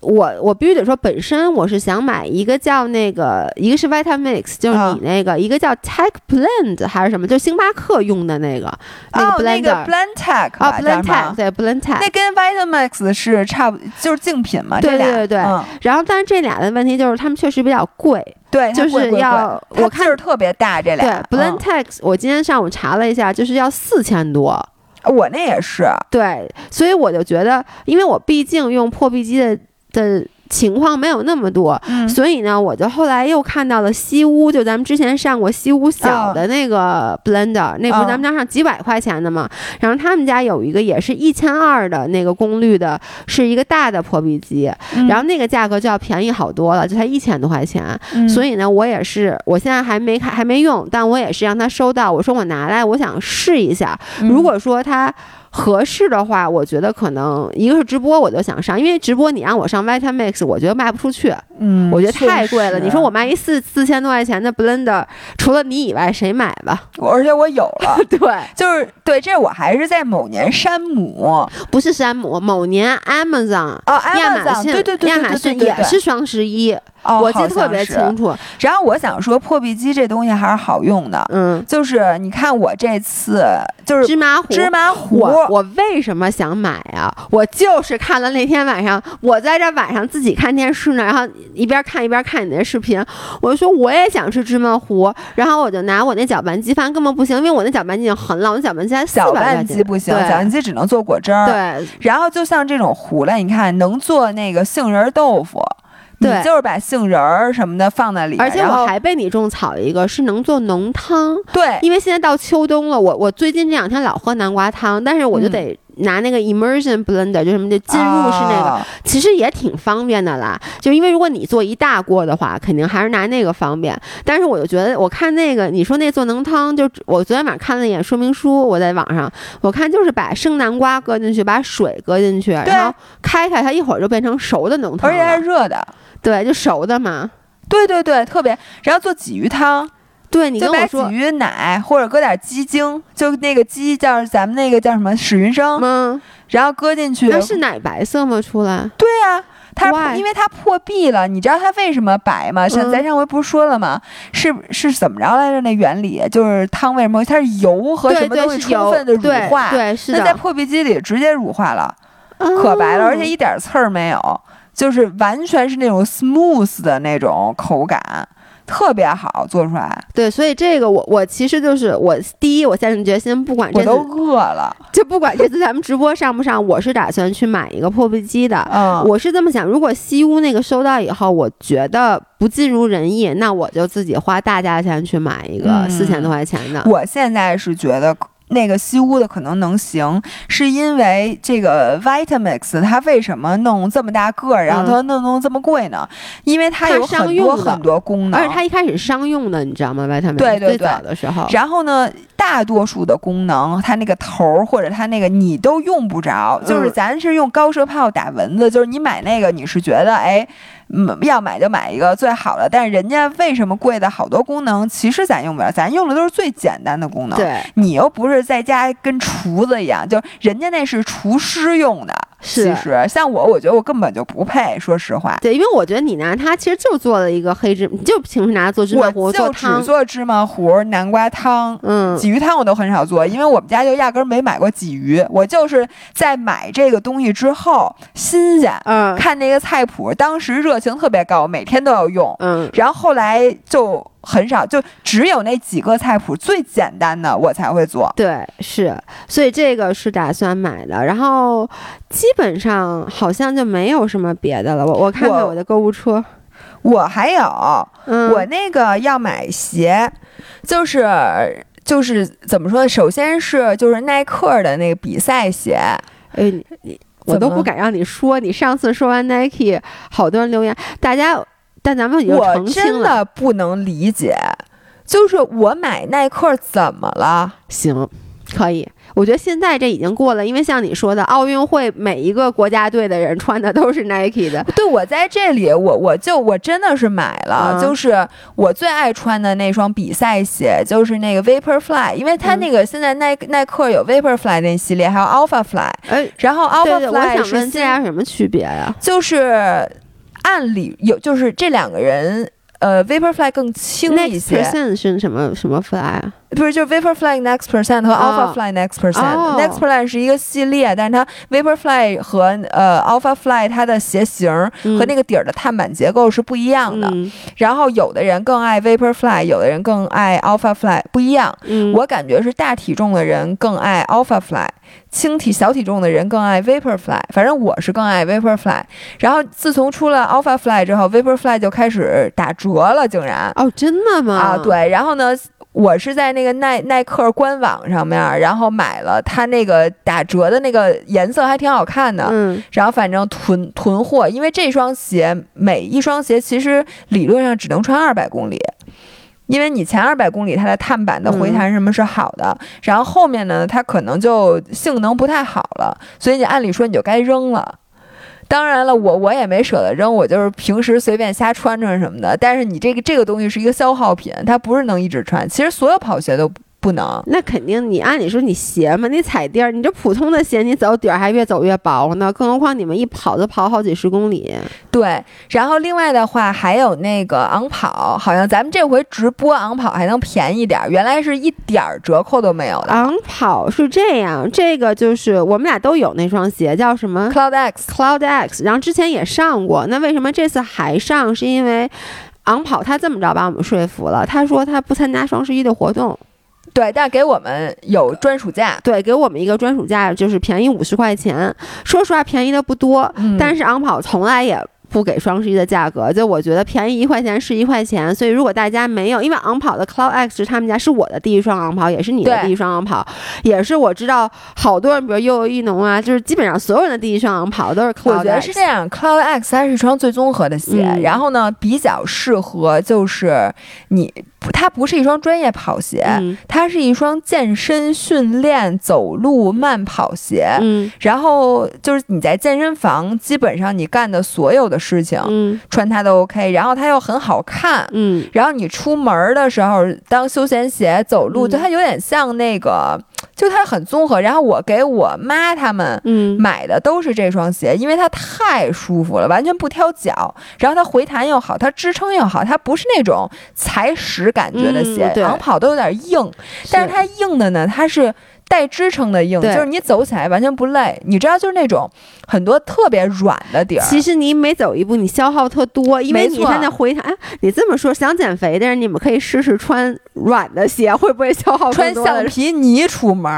我我必须得说，本身我是想买一个叫那个，一个是 Vitamix，就是啊你那个，一个叫 Tech Blend 还是什么，就星巴克用的那个那哦，个那个 blender Blendtec 啊吧叫什么，Blendtec 对 Blendtec，那跟 Vitamix 是差不就是竞品嘛？对对对对嗯然后但是这俩的问题就是他们确实比较贵，对，就是要我看劲儿特别大，这对俩。对 Blendtec，我今天上午查了一下，就是要四千多。我那也是，对，所以我就觉得，因为我毕竟用破壁机的的情况没有那么多，嗯所以呢，我就后来又看到了西屋，就咱们之前上过西屋小啊的那个 blender，、那不是咱们家上几百块钱的嘛？然后他们家有一个也是一千二的那个功率的，是一个大的破壁机，嗯然后那个价格就要便宜好多了，就才一千多块钱。所以以呢，我也是，我现在还没开，还没用，但我也是让他收到。我说我拿来，我想试一下。嗯如果说它合适的话，我觉得可能一个是直播我就想上，因为直播你让我上 Vitamix，我觉得卖不出去，嗯，我觉得太贵了。你说我卖一四四千多块钱的 Blender，除了你以外谁买吧？我而且我有了，对，就是对，这我还是在某年山姆。不是山姆，某年 Amazon。哦，亚马 Amazon，逊，对对对，亚马对对对对。逊也是双十一，哦，我记得特别清楚。然后我想说，破壁机这东西还是好用的，嗯，就是你看我这次就是芝麻糊，芝麻糊，我我为什么想买啊？我就是看了那天晚上，我在这晚上自己看电视呢，然后一边看一边看你那视频，我就说我也想吃芝麻糊，然后我就拿我那搅拌机，发现根本不行，因为我那搅拌机已经很老，我那搅拌机才四搅拌机不行，对搅拌机只能做果汁儿。对然后就像这种糊了，你看能做那个杏仁豆腐，你对就是把杏仁儿什么的放在里面，而且我还被你种草一个，是能做浓汤，对。因为现在到秋冬了，我我最近这两天老喝南瓜汤，但是我就嗯。得拿那个 immersion blender，就什么的浸入式那个，啊其实也挺方便的啦，就因为如果你做一大锅的话，肯定还是拿那个方便。但是我就觉得，我看那个你说那做浓汤，就我昨天晚上看了一眼说明书，我在网上我看就是把生南瓜搁进去，把水搁进去，然后开开它，一会儿就变成熟的浓汤而且。是热的。对，就熟的嘛。对对对，特别。然后做鲫鱼汤，对你就把跟我说鲫，鱼奶或者搁点鸡精，就那个鸡叫咱们那个叫什么史云生，嗯，然后搁进去。那是奶白色吗？出来？对呀、它因为它破壁了，你知道它为什么白吗？上嗯咱上回不是说了吗？是是怎么着来着？那原理就是汤为什么它是油和什么东西充分的乳对化？对，是的，那在破壁机里直接乳化了，可白了，而且哦一点刺儿没有，就是完全是那种 smooth 的那种口感，特别好做出来。对，所以这个我我其实就是我第一，我下定决心，不管这我都饿了，就不管这次咱们直播上不上，我是打算去买一个破壁机的。嗯，我是这么想，如果西屋那个收到以后，我觉得不尽如人意，那我就自己花大价钱去买一个嗯四千多块钱的。我现在是觉得。那个西屋的可能能行，是因为这个 Vitamix 它为什么弄这么大个儿，然后嗯它弄弄这么贵呢？因为它它有很多很多功能，而且它一开始商用的，你知道吗？外他们对对最早的时候，然后呢，大多数的功能，它那个头儿或者它那个你都用不着，就是嗯咱是用高射炮打蚊子，就是你买那个你是觉得哎。嗯，要买就买一个最好的，但是人家为什么贵的好多功能，其实咱用不了，咱用的都是最简单的功能。对，你又不是在家跟厨子一样，就人家那是厨师用的。是其实像我，我觉得我根本就不配，说实话。对，因为我觉得你拿它其实就做了一个黑芝，你就平时拿它做芝麻糊我就只做芝麻糊、南瓜汤，嗯，鲫鱼汤我都很少做，因为我们家就压根儿没买过鲫鱼。我就是在买这个东西之后新鲜，嗯看那个菜谱，当时热情特别高，每天都要用。嗯，然后后来就很少，就只有那几个菜谱最简单的我才会做。对，是，所以这个是打算买的，然后基本上好像就没有什么别的了。我我看看我我的购物车，我还有，嗯，我那个要买鞋，就是就是怎么说呢？首先是就是耐克的那个比赛鞋，哎，你你我都不敢让你说。你上次说完 Nike，好多人留言，大家，但咱们。我真的不能理解，就是我买耐克怎么了？行，可以。我觉得现在这已经过了，因为像你说的，奥运会每一个国家队的人穿的都是 Nike 的。对，我在这里，我我就我真的是买了，就是我最爱穿的那双比赛鞋，就是那个 Vaporfly，因为它那个现在耐耐克有 Vaporfly 那系列，还有 Alphafly。哎，然后 Alphafly 我想问这俩什么区别呀？就是按理有，就是这两个人。呃，Vaporfly 更轻一些。Next percent 是什么什么 fly 啊？不是，就是 Vaporfly Next percent 和 Alphafly Next percent。Next percent 是一个系列，但是它 Vaporfly 和呃 Alphafly 它的鞋型和那个底儿的碳板结构是不一样的。然后有的人更爱 Vaporfly，有的人更爱 Alphafly，不一样。我感觉是大体重的人更爱 Alphafly。轻体小体重的人更爱 Vaporfly，反正我是更爱 Vaporfly。然后自从出了 Alphafly 之后，Vaporfly 就开始打折了，竟然哦，真的吗？啊，对。然后呢，我是在那个耐耐克官网上面，然后买了它那个打折的那个颜色，还挺好看的。嗯。然后反正囤囤货，因为这双鞋每一双鞋其实理论上只能穿二百公里。因为你前二百公里它的碳板的回弹什么是好的，然后后面呢它可能就性能不太好了，所以你按理说你就该扔了。当然了，我我也没舍得扔，我就是平时随便瞎穿穿什么的。但是你这个这个东西是一个消耗品，它不是能一直穿。其实所有跑鞋都。不能，那肯定。你按理说你鞋嘛，你踩地儿，你这普通的鞋，你走底儿还越走越薄呢。更何况你们一跑就跑好几十公里。对，然后另外的话还有那个昂跑，好像咱们这回直播昂跑还能便宜点儿，原来是一点儿折扣都没有的。昂跑是这样，这个就是我们俩都有那双鞋，叫什么？Cloud X，Cloud X。然后之前也上过，那为什么这次还上？是因为昂跑他这么着把我们说服了，他说他不参加双十一的活动。对，但给我们有专属价，对，给我们一个专属价，就是便宜五十块钱。说实话，便宜的不多，但是昂跑从来也。不给双十一的价格，就我觉得便宜一块钱是一块钱。所以如果大家没有，因为昂跑的 Cloud X 是他们家是我的第一双昂跑，也是你的第一双昂跑，也是我知道好多人，比如悠悠一农啊，就是基本上所有人的第一双昂跑都是 Cloud。我觉得是这样，Cloud X 它是一双最综合的鞋，然后呢比较适合就是你，它不是一双专业跑鞋，它是一双健身训练走路慢跑鞋。嗯，然后就是你在健身房基本上你干的所有的。事情，嗯，穿它都 OK，然后它又很好看，嗯，然后你出门的时候当休闲鞋走路，就它有点像那个，就它很综合。然后我给我妈他们，嗯，买的都是这双鞋，因为它太舒服了，完全不挑脚，然后它回弹又好，它支撑又好，它不是那种踩屎感觉的鞋，长跑都有点硬，但是它硬的呢，它是。带支撑的硬，就是你走起来完全不累。你知道，就是那种很多特别软的底儿。其实你每走一步，你消耗特多，因为你现在回弹。你这么说，想减肥的人，你们可以试试穿软的鞋，会不会消耗穿橡皮泥出门，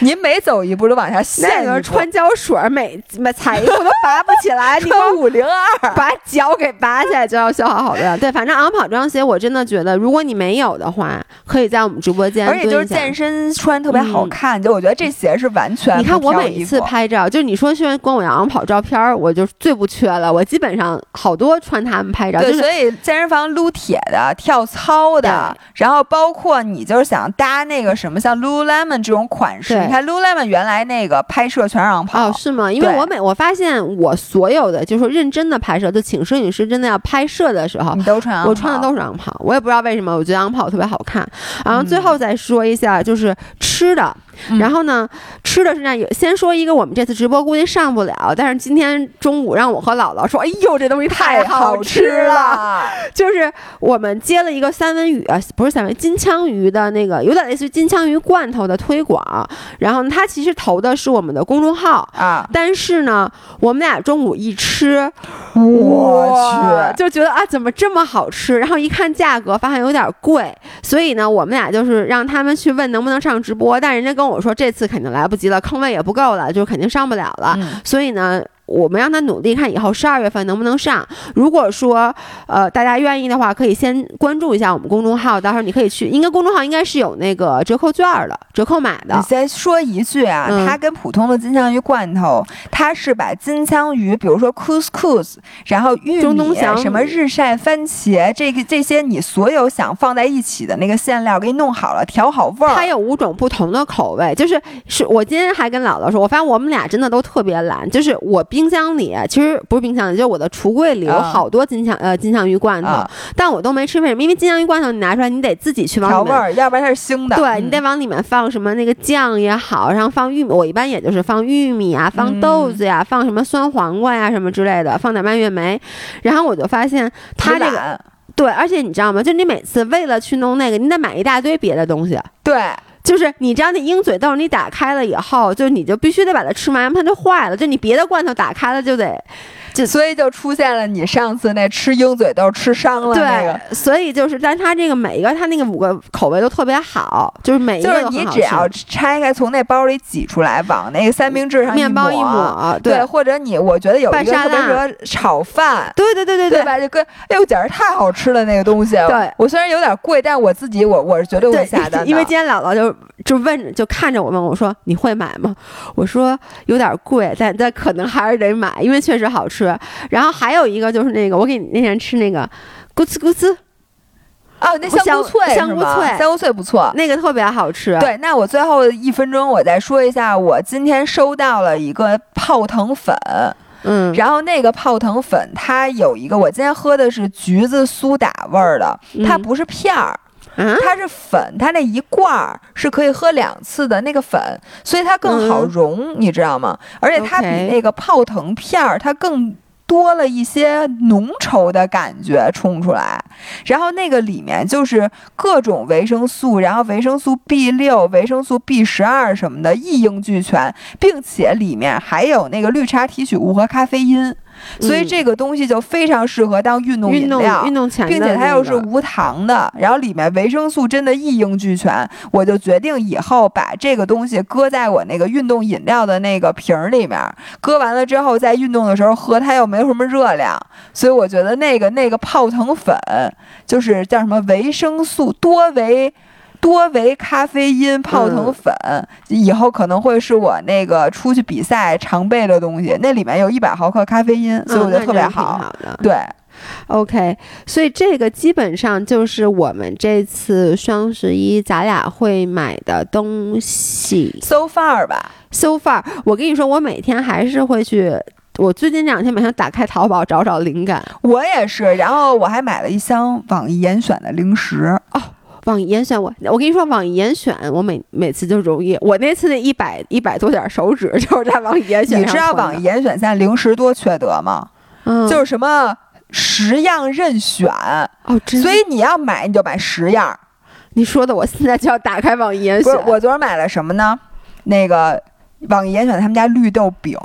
您每走一步都往下陷。那个穿胶水，每每踩一步都拔不起来。你 穿五零二，把脚给拔起来就要消耗好多。对，反正昂跑这双鞋，我真的觉得，如果你没有的话，可以在我们直播间。而且就是健身穿特别好看。就我觉得这鞋是完全，你看我每一次拍照，就是你说现光我昂跑照片，我就最不缺了。我基本上好多穿他们拍照，对，所以健身房撸铁的、跳操的，然后包括你就是想搭那个什么像 Lululemon 这种款式，你看 Lululemon 原来那个拍摄全是昂跑，哦，是吗？因为我每我发现我所有的就是说认真的拍摄，就请摄影师真的要拍摄的时候，你都穿，我穿的都是昂跑，我也不知道为什么，我觉得昂跑特别好看。然后最后再说一下，就是吃的。然后呢，吃的是那有先说一个，我们这次直播估计上不了，但是今天中午让我和姥姥说，哎呦，这东西太好吃了，就是我们接了一个三文鱼啊，不是三文金枪鱼的那个，有点类似于金枪鱼罐头的推广，然后他其实投的是我们的公众号。啊，但是呢，我们俩中午一吃，我去，就觉得啊，怎么这么好吃？然后一看价格，发现有点贵，所以呢，我们俩就是让他们去问能不能上直播，但人家跟我。我说这次肯定来不及了，坑位也不够了，就肯定上不了了。所以呢，我们让他努力看以后十二月份能不能上。如果说呃大家愿意的话，可以先关注一下我们公众号，到时候你可以去，应该公众号应该是有那个折扣券的，折扣买的。你先说一句啊，嗯它跟普通的金枪鱼罐头，它是把金枪鱼，比如说 couscous，然后玉米、什么日晒番茄，这个这些你所有想放在一起的那个馅料给你弄好了，调好味儿。它有五种不同的口味，就是是我今天还跟姥姥说，我发现我们俩真的都特别懒，就是我冰箱里其实不是冰箱里，就是我的橱柜里有啊好多金枪、呃金枪鱼罐头，啊但我都没吃，为什么？因为金枪鱼罐头你拿出来，你得自己去往里面。调味儿，要不然它是腥的。对嗯你得往里面放什么那个酱也好，然后放玉米，我一般也就是放玉米啊，放豆子呀、放什么酸黄瓜呀什么之类的，放点蔓越莓，然后我就发现它这个对，而且你知道吗？就你每次为了去弄那个，你得买一大堆别的东西。对。就是你知道那鹰嘴豆，你打开了以后，就你就必须得把它吃完，不然它就坏了。就你别的罐头打开了就得，所以就出现了你上次那吃鹰嘴豆吃伤了那个。对，所以就是，但它这个每一个它那个五个口味都特别好，就是每一就是个都很好你只要拆开，从那包里挤出来，往那个三明治上面包一抹，抹，对，或者你我觉得有一个特别适合炒饭，对对对对对吧？就跟哎呦，简直太好吃了那个东西。对我虽然有点贵，但我自己我我是绝对会下单的，因为今天姥姥就就问就看着我问我说你会买吗？我说有点贵，但但可能还是得买，因为确实好吃。然后还有一个就是那个我给你那天吃那个咕呲咕呲，哦，那香菇脆香菇脆香菇脆不错。那个特别好吃。对，那我最后一分钟我再说一下，我今天收到了一个泡腾粉，嗯，然后那个泡腾粉它有一个，我今天喝的是橘子苏打味儿的，它嗯不是片儿，啊，它是粉，它那一罐儿是可以喝两次的那个粉，所以它更好嗯溶，你知道吗？而且它比那个泡腾片儿它更。多了一些浓稠的感觉冲出来，然后那个里面就是各种维生素，然后维生素 B 六、维生素 B 十二什么的一应俱全，并且里面还有那个绿茶提取物和咖啡因，所以嗯这个东西就非常适合当运动饮料。运动前的并且它又是无糖的，然后里面维生素真的一应俱全，我就决定以后把这个东西搁在我那个运动饮料的那个瓶儿里面，搁完了之后在运动的时候喝，它又没有什么热量，所以我觉得那个那个泡腾粉就是叫什么维生素多维。多维咖啡因泡腾粉、以后可能会是我那个出去比赛常备的东西，那里面有一百毫克咖啡因，所以我觉得特别好。好的。对，OK，所以这个基本上就是我们这次双十一咱俩会买的东西。so far 吧，So far，我跟你说，我每天还是会去。我最近这两天每天打开淘宝找找灵感。我也是，然后我还买了一箱网易严选的零食，网易严选我，我跟你说，网易严选我每每次就容易。我那次那一百一百多点手指就是在网易严选你知道网易严选现在零食多缺德吗？嗯，就是什么十样任选，哦，真所以你要买你就买十样。你说的，我现在就要打开网易严选。，我昨儿买了什么呢？那个网易严选他们家绿豆饼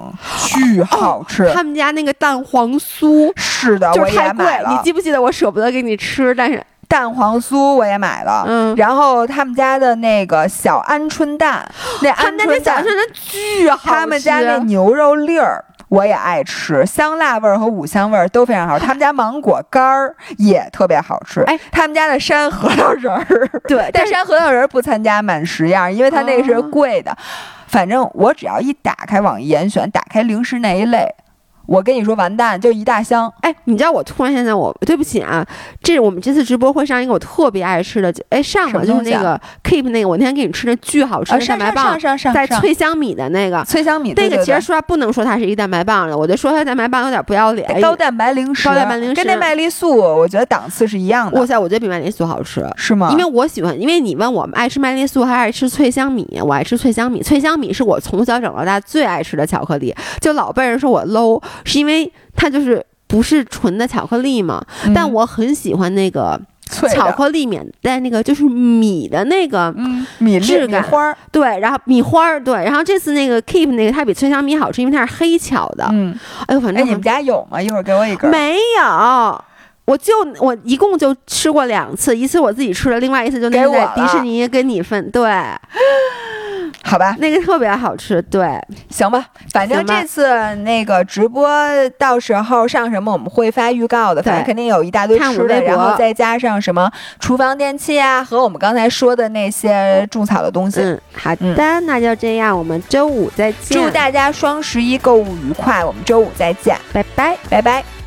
巨好吃，他们家那个蛋黄酥是的，我就是太贵也买，了。你记不记得我舍不得给你吃？但是，蛋黄酥我也买了。嗯，然后他们家的那个小鹌鹑蛋，那鹌鹑蛋小鹌鹑巨好吃，他们家那牛肉粒儿。我也爱吃，香辣味儿和五香味儿都非常好吃。他们家芒果干儿也特别好吃。哎，他们家的山核桃仁儿，对，但山核桃仁儿不参加满十样，因为它那个是哦贵的。反正我只要一打开网易严选，打开零食那一类，我跟你说完蛋，就一大箱。哎，你知道我突然现在我对不起啊，这我们这次直播会上一个我特别爱吃的，哎上了就是那个 Keep 那个，我那天给你吃的巨好吃啊，的上上蛋白棒上，上上带上脆香米的那个。脆香米，那个其实说不能说它是一蛋白棒了，我就说它蛋白棒有点不要脸。高蛋白零食，高蛋白零食跟那麦丽素，我觉得档次是一样的，哇塞，我觉得比麦丽素好吃。是吗？因为我喜欢，因为你问我爱吃麦丽素还是爱吃脆香米，我爱吃脆香米。脆香米是我从小长到大最爱吃的巧克力，就老被人说我 low，是因为它就是不是纯的巧克力嘛。嗯但我很喜欢那个巧克力里面带那个就是米的那个，嗯米质感米花儿，对，然后米花儿，对，然后这次那个 Keep 那个它比脆香米好吃，因为它是黑巧的。嗯，哎呦，反哎，正你们家有吗？一会儿给我一根。没有。我就我一共就吃过两次，一次我自己吃了，另外一次就那在迪士尼跟你分。对，好吧，那个特别好吃。对，行吧，反正这次那个直播到时候上什么我们会发预告的，反正肯定有一大堆吃的，然后再加上什么厨房电器啊，和我们刚才说的那些种草的东西。嗯，好的，那就这样，我们周五再见。祝大家双十一购物愉快，我们周五再见，拜拜，拜拜。